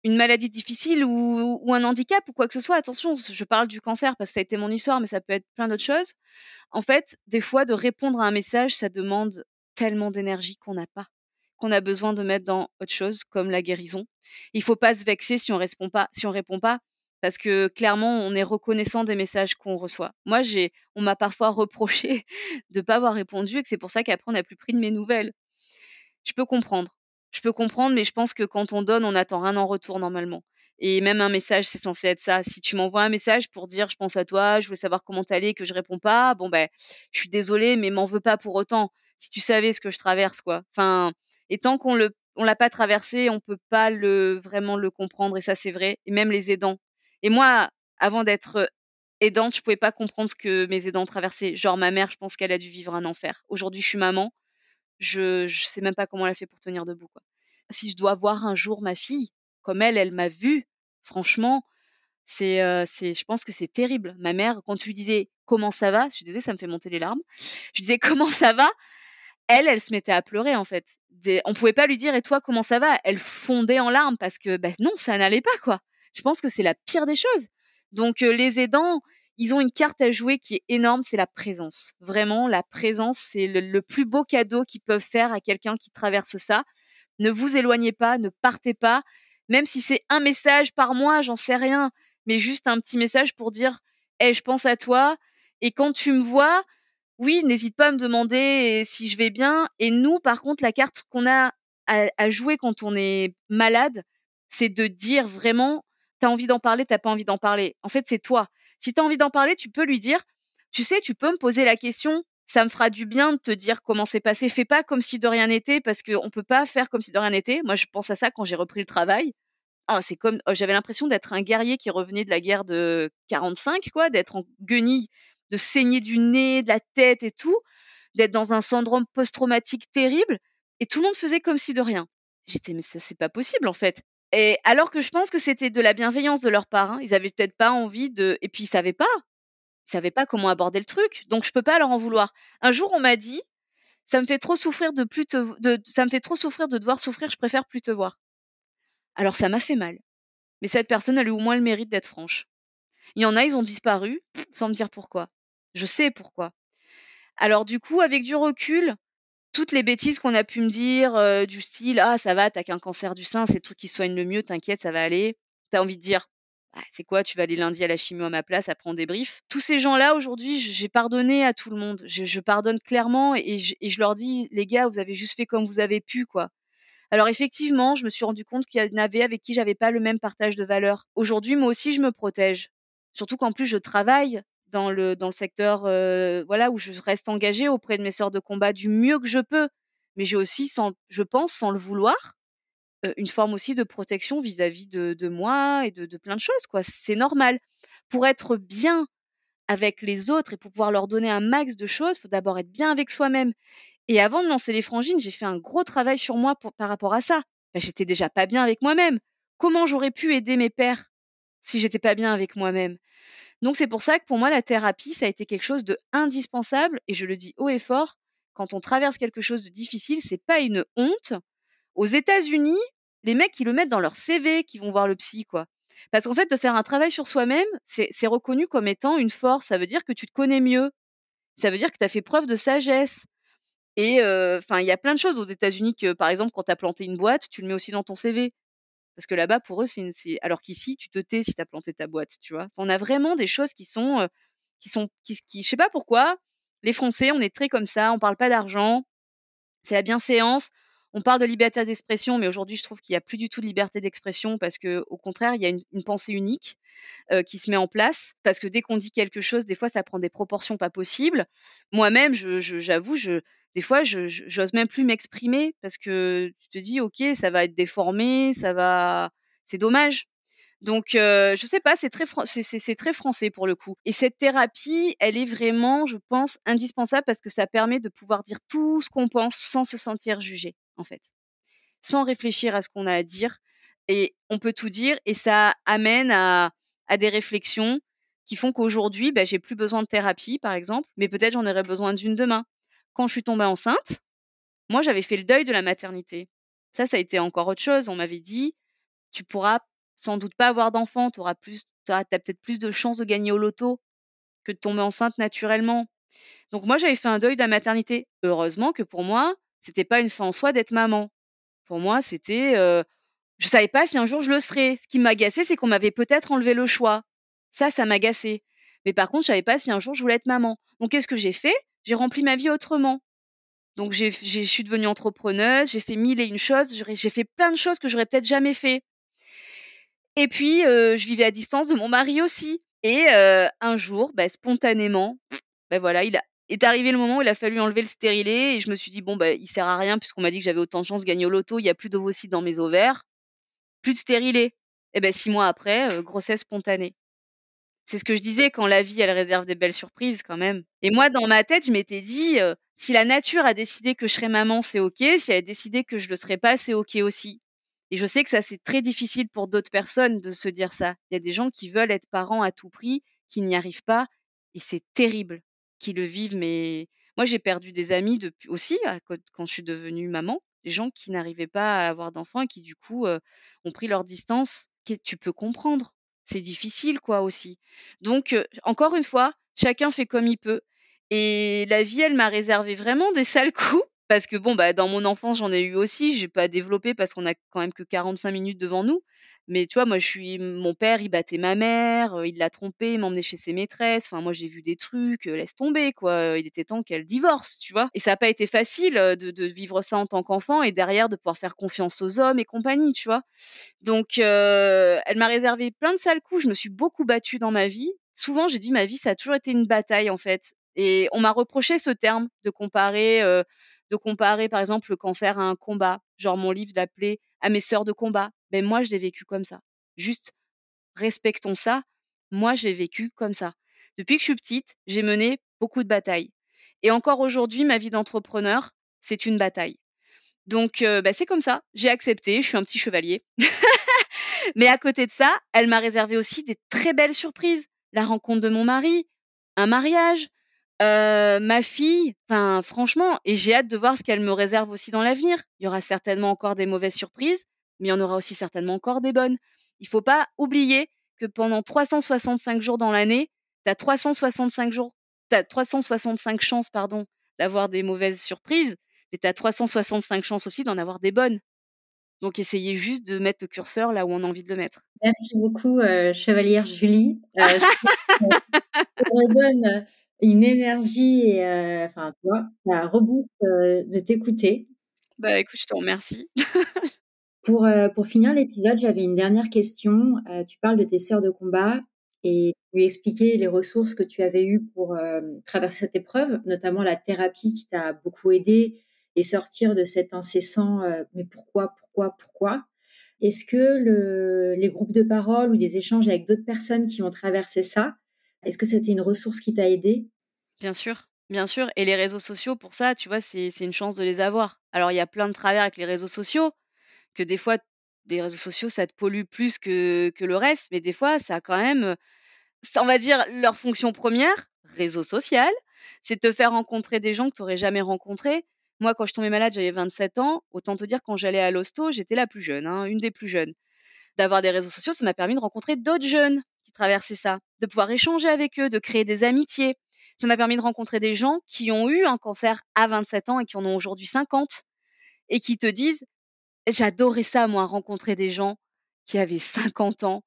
S2: une maladie difficile ou, un handicap ou quoi que ce soit, attention, je parle du cancer parce que ça a été mon histoire, mais ça peut être plein d'autres choses. En fait, des fois, de répondre à un message, ça demande tellement d'énergie qu'on n'a pas, qu'on a besoin de mettre dans autre chose, comme la guérison. Il faut pas se vexer si on répond pas, si on répond pas, parce que clairement, on est reconnaissant des messages qu'on reçoit. Moi, j'ai, on m'a parfois reproché de pas avoir répondu et que c'est pour ça qu'après, on n'a plus pris de mes nouvelles. Je peux comprendre je peux comprendre, mais je pense que quand on donne, on attend rien en retour normalement. Et même un message, c'est censé être ça. Si tu m'envoies un message pour dire je pense à toi, je veux savoir comment t'allais, que je réponds pas, bon ben, je suis désolée, mais m'en veux pas pour autant. Si tu savais ce que je traverse, quoi. Enfin, et tant qu'on le, on l'a pas traversé, on peut pas le vraiment le comprendre. Et ça, c'est vrai. Et même les aidants. Et moi, avant d'être aidante, je pouvais pas comprendre ce que mes aidants traversaient. Genre ma mère, je pense qu'elle a dû vivre un enfer. Aujourd'hui, je suis maman je je sais même pas comment elle a fait pour tenir debout. Si je dois voir un jour ma fille comme elle, elle m'a vue, franchement, c'est c'est je pense que c'est terrible. Ma mère quand tu lui disais comment ça va, je suis désolée, ça me fait monter les larmes. Je disais comment ça va, elle elle se mettait à pleurer en fait. On pouvait pas lui dire et toi comment ça va, elle fondait en larmes parce que ben non, ça n'allait pas quoi. Je pense que c'est la pire des choses. Donc les aidants, ils ont une carte à jouer qui est énorme, c'est la présence. Vraiment, la présence, c'est le, plus beau cadeau qu'ils peuvent faire à quelqu'un qui traverse ça. Ne vous éloignez pas, ne partez pas, même si c'est un message par mois, j'en sais rien, mais juste un petit message pour dire, hey, je pense à toi. Et quand tu me vois, oui, n'hésite pas à me demander si je vais bien. Et nous, par contre, la carte qu'on a à, à jouer quand on est malade, c'est de dire vraiment, t'as envie d'en parler, t'as pas envie d'en parler. En fait, c'est toi. Si tu as envie d'en parler, tu peux lui dire, tu sais, tu peux me poser la question, ça me fera du bien de te dire comment c'est passé. Fais pas comme si de rien n'était, parce qu'on peut pas faire comme si de rien n'était. Moi, je pense à ça quand j'ai repris le travail. Ah, c'est comme, oh, j'avais l'impression d'être un guerrier qui revenait de la guerre de 45, quoi, d'être en guenille, de saigner du nez, de la tête et tout, d'être dans un syndrome post-traumatique terrible. Et tout le monde faisait comme si de rien. J'étais, mais ça, c'est pas possible, en fait. Et alors que je pense que c'était de la bienveillance de leur part. Hein. Ils avaient peut-être pas envie de. Et puis ils savaient pas. Ils savaient pas comment aborder le truc. Donc je peux pas leur en vouloir. Un jour, on m'a dit, ça me fait trop souffrir de plus de, ça me fait trop souffrir de devoir souffrir. Je préfère plus te voir. Alors ça m'a fait mal. Mais cette personne a eu au moins le mérite d'être franche. Il y en a, ils ont disparu sans me dire pourquoi. Je sais pourquoi. Alors du coup, avec du recul, toutes les bêtises qu'on a pu me dire, euh, du style ah ça va, t'as qu'un cancer du sein, c'est le truc qui soigne le mieux, t'inquiète, ça va aller. T'as envie de dire «Ah, c'est quoi, tu vas aller lundi à la chimio à ma place, après on débrief. Tous ces gens-là aujourd'hui, j'ai pardonné à tout le monde. Je, pardonne clairement et je, et je, leur dis les gars, vous avez juste fait comme vous avez pu quoi. Alors effectivement, je me suis rendu compte qu'il y en avait avec qui j'avais pas le même partage de valeurs. Aujourd'hui, moi aussi, je me protège. Surtout qu'en plus, je travaille dans le, secteur euh, voilà, où je reste engagée auprès de mes sœurs de combat du mieux que je peux. Mais j'ai aussi, sans, je pense, sans le vouloir, euh, une forme aussi de protection vis-à-vis de, moi et de, plein de choses. quoi. C'est normal. Pour être bien avec les autres et pour pouvoir leur donner un max de choses, il faut d'abord être bien avec soi-même. Et avant de lancer les frangines, j'ai fait un gros travail sur moi par rapport à ça. Ben, j'étais déjà pas bien avec moi-même. Comment j'aurais pu aider mes pères si j'étais pas bien avec moi-même? Donc c'est pour ça que pour moi la thérapie ça a été quelque chose de indispensable et je le dis haut et fort. Quand on traverse quelque chose de difficile, c'est pas une honte. Aux États-Unis, les mecs qui le mettent dans leur CV, qui vont voir le psy, quoi. Parce qu'en fait, de faire un travail sur soi-même, c'est reconnu comme étant une force. Ça veut dire que tu te connais mieux. Ça veut dire que tu as fait preuve de sagesse. Et enfin, il y a plein de choses aux États-Unis que, par exemple, quand tu as planté une boîte, tu le mets aussi dans ton CV. Parce que là-bas, pour eux, c'est alors qu'ici, tu te tais si tu as planté ta boîte, tu vois? On a vraiment des choses qui sont, qui sont, qui, qui, je sais pas pourquoi. Les Français, on est très comme ça. On parle pas d'argent. C'est la bienséance on parle de liberté d'expression, mais aujourd'hui, je trouve qu'il n'y a plus du tout de liberté d'expression parce que, au contraire, il y a une, pensée unique qui se met en place. Parce que dès qu'on dit quelque chose, des fois, ça prend des proportions pas possibles. Moi-même, j'avoue, je, des fois, je j'ose même plus m'exprimer parce que tu te dis, ok, ça va être déformé, ça va, c'est dommage. Donc, je sais pas, c'est très français pour le coup. Et cette thérapie, elle est vraiment, je pense, indispensable parce que ça permet de pouvoir dire tout ce qu'on pense sans se sentir jugé en fait, sans réfléchir à ce qu'on a à dire. Et on peut tout dire et ça amène à, des réflexions qui font qu'aujourd'hui, bah, j'ai plus besoin de thérapie, par exemple, mais peut-être j'en aurais besoin d'une demain. Quand je suis tombée enceinte, moi, j'avais fait le deuil de la maternité. Ça, ça a été encore autre chose. On m'avait dit, tu pourras sans doute pas avoir d'enfant, tu auras plus, as, peut-être plus de chances de gagner au loto que de tomber enceinte naturellement. Donc moi, j'avais fait un deuil de la maternité. Heureusement que pour moi, c'était pas une fin en soi d'être maman. Pour moi, c'était, je savais pas si un jour je le serais. Ce qui m'agaçait, c'est qu'on m'avait peut-être enlevé le choix. Ça, ça m'agaçait. Mais par contre, je savais pas si un jour je voulais être maman. Donc, qu'est-ce que j'ai fait? J'ai rempli ma vie autrement. Donc, je suis devenue entrepreneuse, j'ai fait mille et une choses, j'ai fait plein de choses que j'aurais peut-être jamais fait. Et puis, je vivais à distance de mon mari aussi. Et un jour, bah, spontanément, ben voilà, il a est arrivé le moment où il a fallu enlever le stérilet et je me suis dit bon bah il sert à rien puisqu'on m'a dit que j'avais autant de chances de gagner au loto, il y a plus d'ovocytes dans mes ovaires, plus de stérilet. Et ben six mois après, euh, grossesse spontanée. C'est ce que je disais quand la vie elle réserve des belles surprises quand même. Et moi dans ma tête je m'étais dit euh, si la nature a décidé que je serais maman c'est ok, si elle a décidé que je le serais pas c'est ok aussi. Et je sais que ça c'est très difficile pour d'autres personnes de se dire ça. Il y a des gens qui veulent être parents à tout prix, qui n'y arrivent pas et c'est terrible qui le vivent, mais moi j'ai perdu des amis depuis aussi quand je suis devenue maman, des gens qui n'arrivaient pas à avoir d'enfants et qui du coup ont pris leur distance. Tu peux comprendre, c'est difficile quoi aussi. Donc encore une fois, chacun fait comme il peut. Et la vie, elle m'a réservé vraiment des sales coups. Parce que bon, bah, dans mon enfance, j'en ai eu aussi. J'ai pas développé parce qu'on a quand même que 45 minutes devant nous. Mais tu vois, moi, je suis, mon père, il battait ma mère, il l'a trompée, il m'emmenait chez ses maîtresses. Enfin, moi, j'ai vu des trucs, laisse tomber, quoi. Il était temps qu'elle divorce, tu vois? Et ça n'a pas été facile de, vivre ça en tant qu'enfant et derrière de pouvoir faire confiance aux hommes et compagnie, tu vois? Donc, elle m'a réservé plein de sales coups. Je me suis beaucoup battue dans ma vie. Souvent, j'ai dit, ma vie, ça a toujours été une bataille, en fait. Et on m'a reproché ce terme de comparer, de comparer, par exemple, le cancer à un combat. Genre, mon livre l'appelait à mes sœurs de combat ben moi, je l'ai vécu comme ça. Juste, respectons ça. Moi, je l'ai vécu comme ça. Depuis que je suis petite, j'ai mené beaucoup de batailles. Et encore aujourd'hui, ma vie d'entrepreneur, c'est une bataille. Donc, ben, c'est comme ça. J'ai accepté. Je suis un petit chevalier. Mais à côté de ça, elle m'a réservé aussi des très belles surprises. La rencontre de mon mari, un mariage, ma fille. Enfin, franchement, et j'ai hâte de voir ce qu'elle me réserve aussi dans l'avenir. Il y aura certainement encore des mauvaises surprises, mais il y en aura aussi certainement encore des bonnes. Il faut pas oublier que pendant 365 jours dans l'année, tu as 365 jours, tu 365 chances pardon, d'avoir des mauvaises surprises, mais tu as 365 chances aussi d'en avoir des bonnes. Donc essayez juste de mettre le curseur là où on a envie de le mettre.
S1: Merci beaucoup, euh, chevalière Julie. Euh, redonne une énergie et enfin, tu vois, ça rebooste de t'écouter.
S2: Bah écoute, je te remercie.
S1: Pour, euh, pour finir l'épisode, j'avais une dernière question. Euh, tu parles de tes sœurs de combat et tu expliquais les ressources que tu avais eues pour euh, traverser cette épreuve, notamment la thérapie qui t'a beaucoup aidé et sortir de cet incessant mais pourquoi, pourquoi, pourquoi? Est-ce que le, les groupes de parole ou des échanges avec d'autres personnes qui ont traversé ça Est-ce que c'était une ressource qui t'a aidé?
S2: Bien sûr, bien sûr. Et les réseaux sociaux, pour ça, tu vois, c'est une chance de les avoir. Alors, il y a plein de travers avec les réseaux sociaux, que des fois, des réseaux sociaux, ça te pollue plus que, que le reste, mais des fois, ça a quand même, on va dire, leur fonction première, réseau social, c'est te faire rencontrer des gens que tu n'aurais jamais rencontrés. Moi, quand je tombais malade, j'avais 27 ans. Autant te dire, quand j'allais à l'hosto, j'étais la plus jeune, hein, une des plus jeunes. D'avoir des réseaux sociaux, ça m'a permis de rencontrer d'autres jeunes qui traversaient ça, de pouvoir échanger avec eux, de créer des amitiés. Ça m'a permis de rencontrer des gens qui ont eu un cancer à 27 ans et qui en ont aujourd'hui 50 et qui te disent J'adorais ça, moi, rencontrer des gens qui avaient 50 ans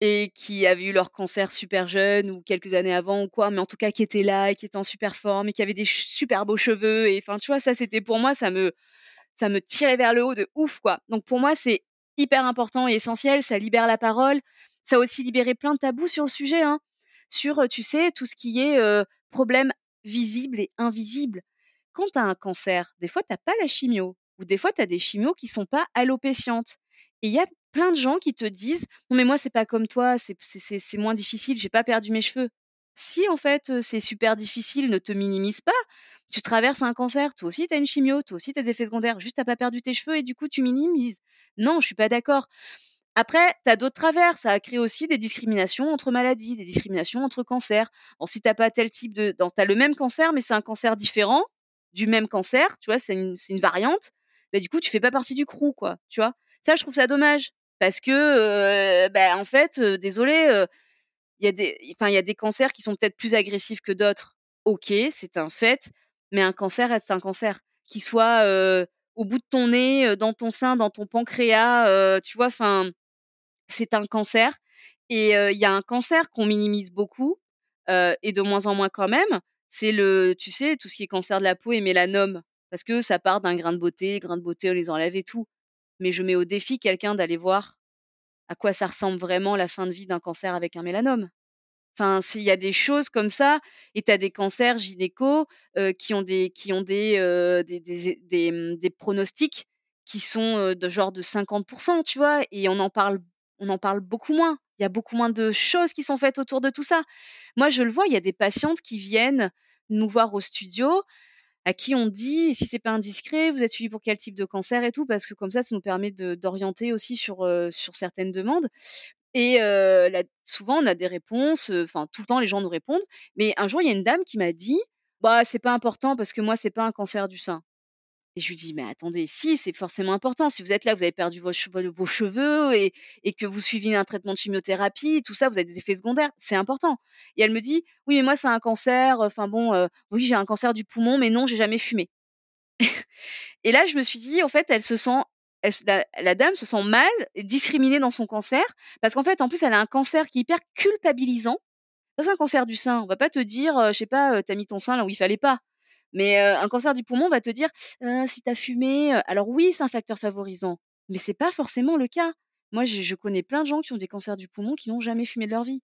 S2: et qui avaient eu leur cancer super jeune ou quelques années avant ou quoi, mais en tout cas qui étaient là et qui étaient en super forme et qui avaient des super beaux cheveux. Et enfin, tu vois, ça, c'était pour moi, ça me, ça me tirait vers le haut de ouf, quoi. Donc pour moi, c'est hyper important et essentiel. Ça libère la parole. Ça a aussi libéré plein de tabous sur le sujet, hein. Sur, tu sais, tout ce qui est problème visible et invisible. Quand tu as un cancer, des fois, tu pas la chimio ou des fois, tu as des chimios qui sont pas allopécientes. Et il y a plein de gens qui te disent Non, mais moi, c'est pas comme toi, c'est moins difficile, j'ai pas perdu mes cheveux. Si, en fait, c'est super difficile, ne te minimise pas. Tu traverses un cancer, toi aussi, tu as une chimio, toi aussi, tu as des effets secondaires, juste t'as pas perdu tes cheveux et du coup, tu minimises. Non, je suis pas d'accord. Après, tu as d'autres travers. Ça a créé aussi des discriminations entre maladies, des discriminations entre cancers. Alors, si tu pas tel type de. Tu as le même cancer, mais c'est un cancer différent du même cancer, tu vois, c'est une, une, variante bah, du coup, tu fais pas partie du crew, quoi, tu vois. Ça, je trouve ça dommage parce que, bah, en fait, désolé, il y a des, enfin, il y a des cancers qui sont peut-être plus agressifs que d'autres. Ok, c'est un fait, mais un cancer reste un cancer, qui soit au bout de ton nez, dans ton sein, dans ton pancréas, tu vois, enfin, c'est un cancer. Et il y a un cancer qu'on minimise beaucoup et de moins en moins quand même. C'est le, tu sais, tout ce qui est cancer de la peau et mélanome parce que ça part d'un grain de beauté, les grains de beauté, on les enlève et tout. Mais je mets au défi quelqu'un d'aller voir à quoi ça ressemble vraiment la fin de vie d'un cancer avec un mélanome. Enfin, s'il y a des choses comme ça, et tu as des cancers gynéco qui ont des qui ont des, mmh, des, pronostics qui sont de genre de 50%, tu vois, et on en parle on en parle beaucoup moins. Il y a beaucoup moins de choses qui sont faites autour de tout ça. Moi, je le vois, il y a des patientes qui viennent nous voir au studio à qui on dit, si c'est pas indiscret, vous êtes suivi pour quel type de cancer et tout, parce que comme ça, ça nous permet d'orienter aussi sur, sur certaines demandes. Et souvent, on a des réponses, enfin, tout le temps, les gens nous répondent. Mais un jour, il y a une dame qui m'a dit, bah, c'est pas important parce que moi, c'est pas un cancer du sein. Et je lui dis, mais attendez, si, c'est forcément important. Si vous êtes là, vous avez perdu vos cheveux, et, que vous suivez un traitement de chimiothérapie, tout ça, vous avez des effets secondaires, c'est important. Et elle me dit, oui, mais moi, c'est un cancer. Enfin bon, euh, oui, j'ai un cancer du poumon, mais non, j'ai jamais fumé. et là, je me suis dit, en fait, elle se sent, la, dame se sent mal, discriminée dans son cancer, parce qu'en fait, en plus, elle a un cancer qui est hyper culpabilisant. C'est un cancer du sein. On va pas te dire, euh, je sais pas, euh, t'as mis ton sein là où il fallait pas. Mais un cancer du poumon va te dire «Ah, si tu as fumé, alors oui, c'est un facteur favorisant, mais c'est pas forcément le cas. Moi, je, connais plein de gens qui ont des cancers du poumon qui n'ont jamais fumé de leur vie.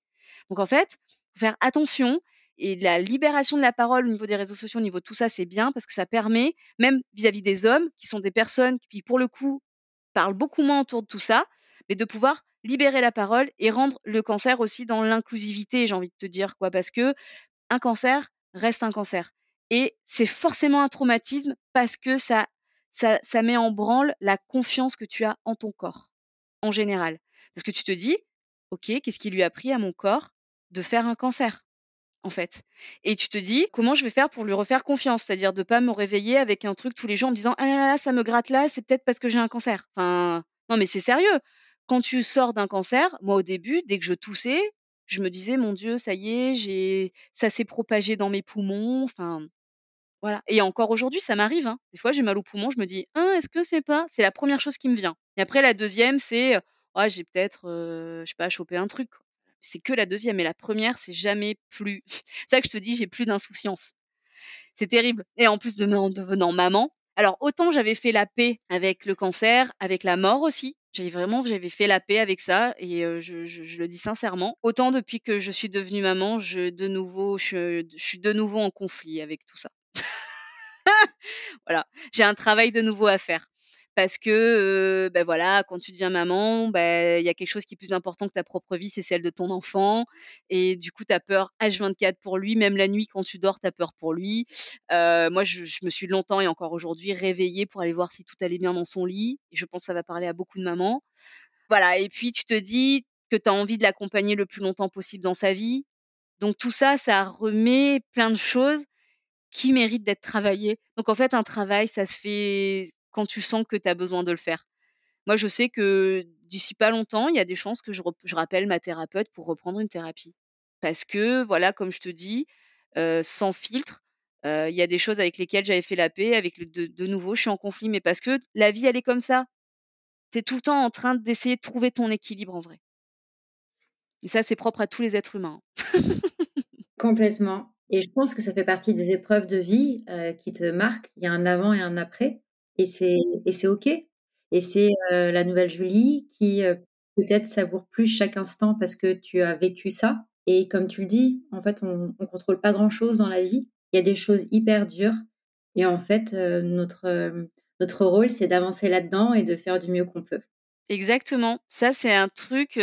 S2: Donc en fait, faut faire attention. Et la libération de la parole au niveau des réseaux sociaux, au niveau de tout ça, c'est bien parce que ça permet, même vis-à-vis des hommes, qui sont des personnes qui, pour le coup, parlent beaucoup moins autour de tout ça, mais de pouvoir libérer la parole et rendre le cancer aussi dans l'inclusivité, j'ai envie de te dire, quoi, parce que un cancer reste un cancer. Et c'est forcément un traumatisme parce que ça, ça, ça met en branle la confiance que tu as en ton corps, en général. Parce que tu te dis, OK, qu'est-ce qui lui a pris à mon corps de faire un cancer en fait? Et tu te dis, comment je vais faire pour lui refaire confiance? C'est-à-dire de pas me réveiller avec un truc tous les jours en me disant, ah là là, ça me gratte là, c'est peut-être parce que j'ai un cancer. Enfin, non, mais c'est sérieux. Quand tu sors d'un cancer, moi au début, dès que je toussais, je me disais, mon Dieu, ça y est, j'ai, ça s'est propagé dans mes poumons. Enfin, voilà. Et encore aujourd'hui, ça m'arrive. Hein. Des fois, j'ai mal au poumon, je me dis, «Hein, est-ce que c'est pas? C'est la première chose qui me vient. Et après, la deuxième, c'est, oh, j'ai peut-être, je sais pas, chopé un truc. C'est que la deuxième. Et la première, c'est jamais plus. c'est ça que je te dis, j'ai plus d'insouciance. C'est terrible. Et en plus de en devenant maman, alors autant j'avais fait la paix avec le cancer, avec la mort aussi. J'avais vraiment, j'avais fait la paix avec ça et je, le dis sincèrement. Autant depuis que je suis devenue maman, je de nouveau, je, suis de nouveau en conflit avec tout ça. voilà, j'ai un travail de nouveau à faire parce que ben voilà, quand tu deviens maman, ben il y a quelque chose qui est plus important que ta propre vie, c'est celle de ton enfant et du coup tu as peur H24 pour lui, même la nuit quand tu dors, tu as peur pour lui. moi je, me suis longtemps et encore aujourd'hui réveillée pour aller voir si tout allait bien dans son lit et je pense que ça va parler à beaucoup de mamans. Voilà, et puis tu te dis que tu as envie de l'accompagner le plus longtemps possible dans sa vie. Donc tout ça, ça remet plein de choses qui méritent d'être travaillées. Donc en fait, un travail, ça se fait quand tu sens que tu as besoin de le faire. Moi, je sais que d'ici pas longtemps, il y a des chances que je, rappelle ma thérapeute pour reprendre une thérapie. Parce que, voilà, comme je te dis, sans filtre, il y a des choses avec lesquelles j'avais fait la paix, avec de, de, nouveau, je suis en conflit, mais parce que la vie, elle est comme ça. Tu es tout le temps en train d'essayer de trouver ton équilibre en vrai. Et ça, c'est propre à tous les êtres humains.
S1: Complètement. Et je pense que ça fait partie des épreuves de vie qui te marquent. Il y a un avant et un après. Et c'est et c'est OK. Et c'est, la nouvelle Julie qui, peut-être savoure plus chaque instant parce que tu as vécu ça et comme tu le dis, en fait, on on contrôle pas grand-chose dans la vie. Il y a des choses hyper dures et en fait, notre, notre rôle, c'est d'avancer là-dedans et de faire du mieux qu'on peut.
S2: Exactement. Ça, c'est un truc,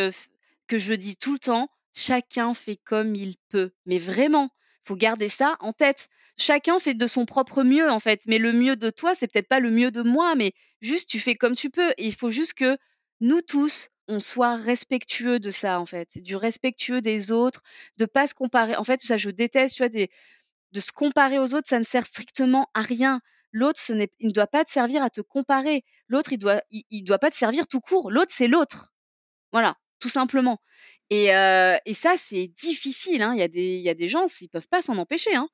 S2: que je dis tout le temps, chacun fait comme il peut. Mais vraiment, faut garder ça en tête chacun fait de son propre mieux en fait. Mais le mieux de toi, c'est peut-être pas le mieux de moi, mais juste tu fais comme tu peux. il faut juste que nous tous, on soit respectueux de ça en fait, du respectueux des autres, de pas se comparer. En fait, ça je déteste, tu vois, de se comparer aux autres, ça ne sert strictement à rien. L'autre, il ne doit pas te servir à te comparer. L'autre, il doit, il, doit pas te servir tout court. L'autre, c'est l'autre. Voilà, tout simplement. Et, euh, et ça, c'est difficile. Hein. Il y a des, il y a des gens, ils peuvent pas s'en empêcher. Hein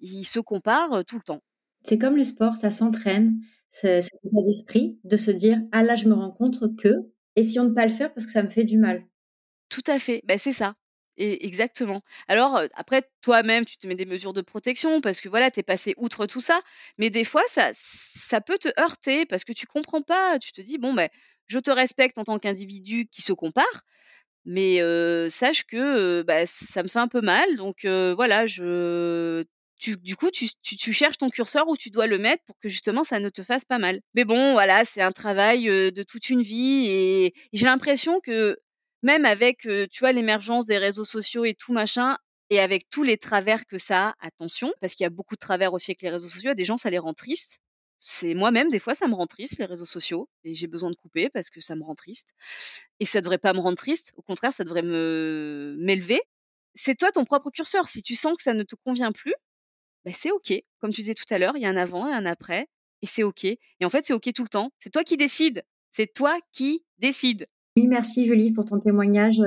S2: ils se comparent tout le temps.
S1: C'est comme le sport, ça s'entraîne, cet état d'esprit de se dire ah là je me rends compte que et si on ne pas le faire parce que ça me fait du mal?
S2: Tout à fait, ben, c'est ça. Et exactement. Alors après toi-même tu te mets des mesures de protection parce que voilà tu es passé outre tout ça, mais des fois ça ça peut te heurter parce que tu comprends pas, tu te dis bon ben je te respecte en tant qu'individu qui se compare, mais sache que bah, ça me fait un peu mal donc voilà je du coup, tu, cherches ton curseur où tu dois le mettre pour que justement ça ne te fasse pas mal. Mais bon, voilà, c'est un travail de toute une vie et, j'ai l'impression que même avec, tu vois, l'émergence des réseaux sociaux et tout machin, et avec tous les travers que ça a, attention, parce qu'il y a beaucoup de travers aussi avec les réseaux sociaux, des gens, ça les rend tristes. C'est moi-même, des fois, ça me rend triste, les réseaux sociaux, et j'ai besoin de couper parce que ça me rend triste. Et ça devrait pas me rendre triste, au contraire, ça devrait me m'élever. C'est toi ton propre curseur. Si tu sens que ça ne te convient plus, bah, c'est OK. Comme tu disais tout à l'heure, il y a un avant et un après, et c'est OK. Et en fait, c'est OK tout le temps. C'est toi qui décides. C'est toi qui décides.
S1: Oui, merci Julie pour ton témoignage.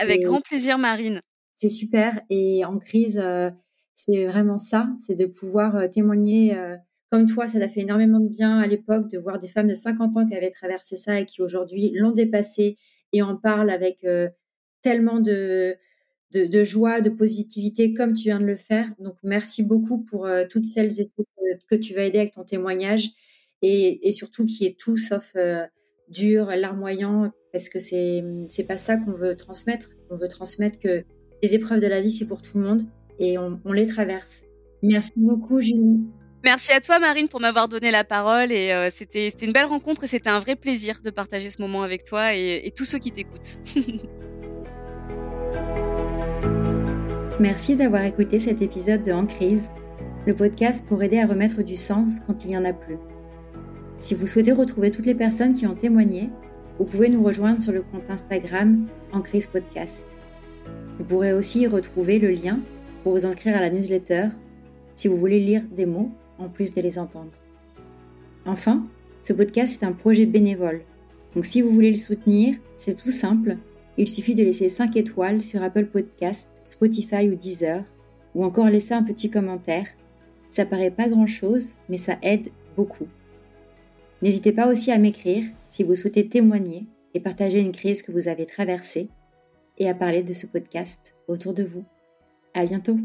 S2: Avec grand plaisir, Marine.
S1: C'est super. Et en crise, c'est vraiment ça, c'est de pouvoir témoigner comme toi. Ça t'a fait énormément de bien à l'époque de voir des femmes de 50 ans qui avaient traversé ça et qui aujourd'hui l'ont dépassé et en parlent avec tellement de, joie, de positivité comme tu viens de le faire. Donc, merci beaucoup pour euh, toutes celles et ceux que, tu vas aider avec ton témoignage et, surtout qui est tout sauf euh, dur, larmoyant, parce que c'est c'est pas ça qu'on veut transmettre. On veut transmettre que les épreuves de la vie, c'est pour tout le monde et on, les traverse. Merci beaucoup, Julie.
S2: Merci à toi, Marine, pour m'avoir donné la parole. Et euh, c'était une belle rencontre et c'était un vrai plaisir de partager ce moment avec toi et, et tous ceux qui t'écoutent.
S1: Merci d'avoir écouté cet épisode de En crise, le podcast pour aider à remettre du sens quand il n'y en a plus. Si vous souhaitez retrouver toutes les personnes qui ont témoigné, vous pouvez nous rejoindre sur le compte Instagram En crise podcast. Vous pourrez aussi y retrouver le lien pour vous inscrire à la newsletter si vous voulez lire des mots en plus de les entendre. Enfin, ce podcast est un projet bénévole. Donc si vous voulez le soutenir, c'est tout simple. Il suffit de laisser 5 étoiles sur Apple Podcast Spotify ou Deezer, ou encore laisser un petit commentaire. Ça paraît pas grand chose, mais ça aide beaucoup. N'hésitez pas aussi à m'écrire si vous souhaitez témoigner et partager une crise que vous avez traversée et à parler de ce podcast autour de vous. À bientôt!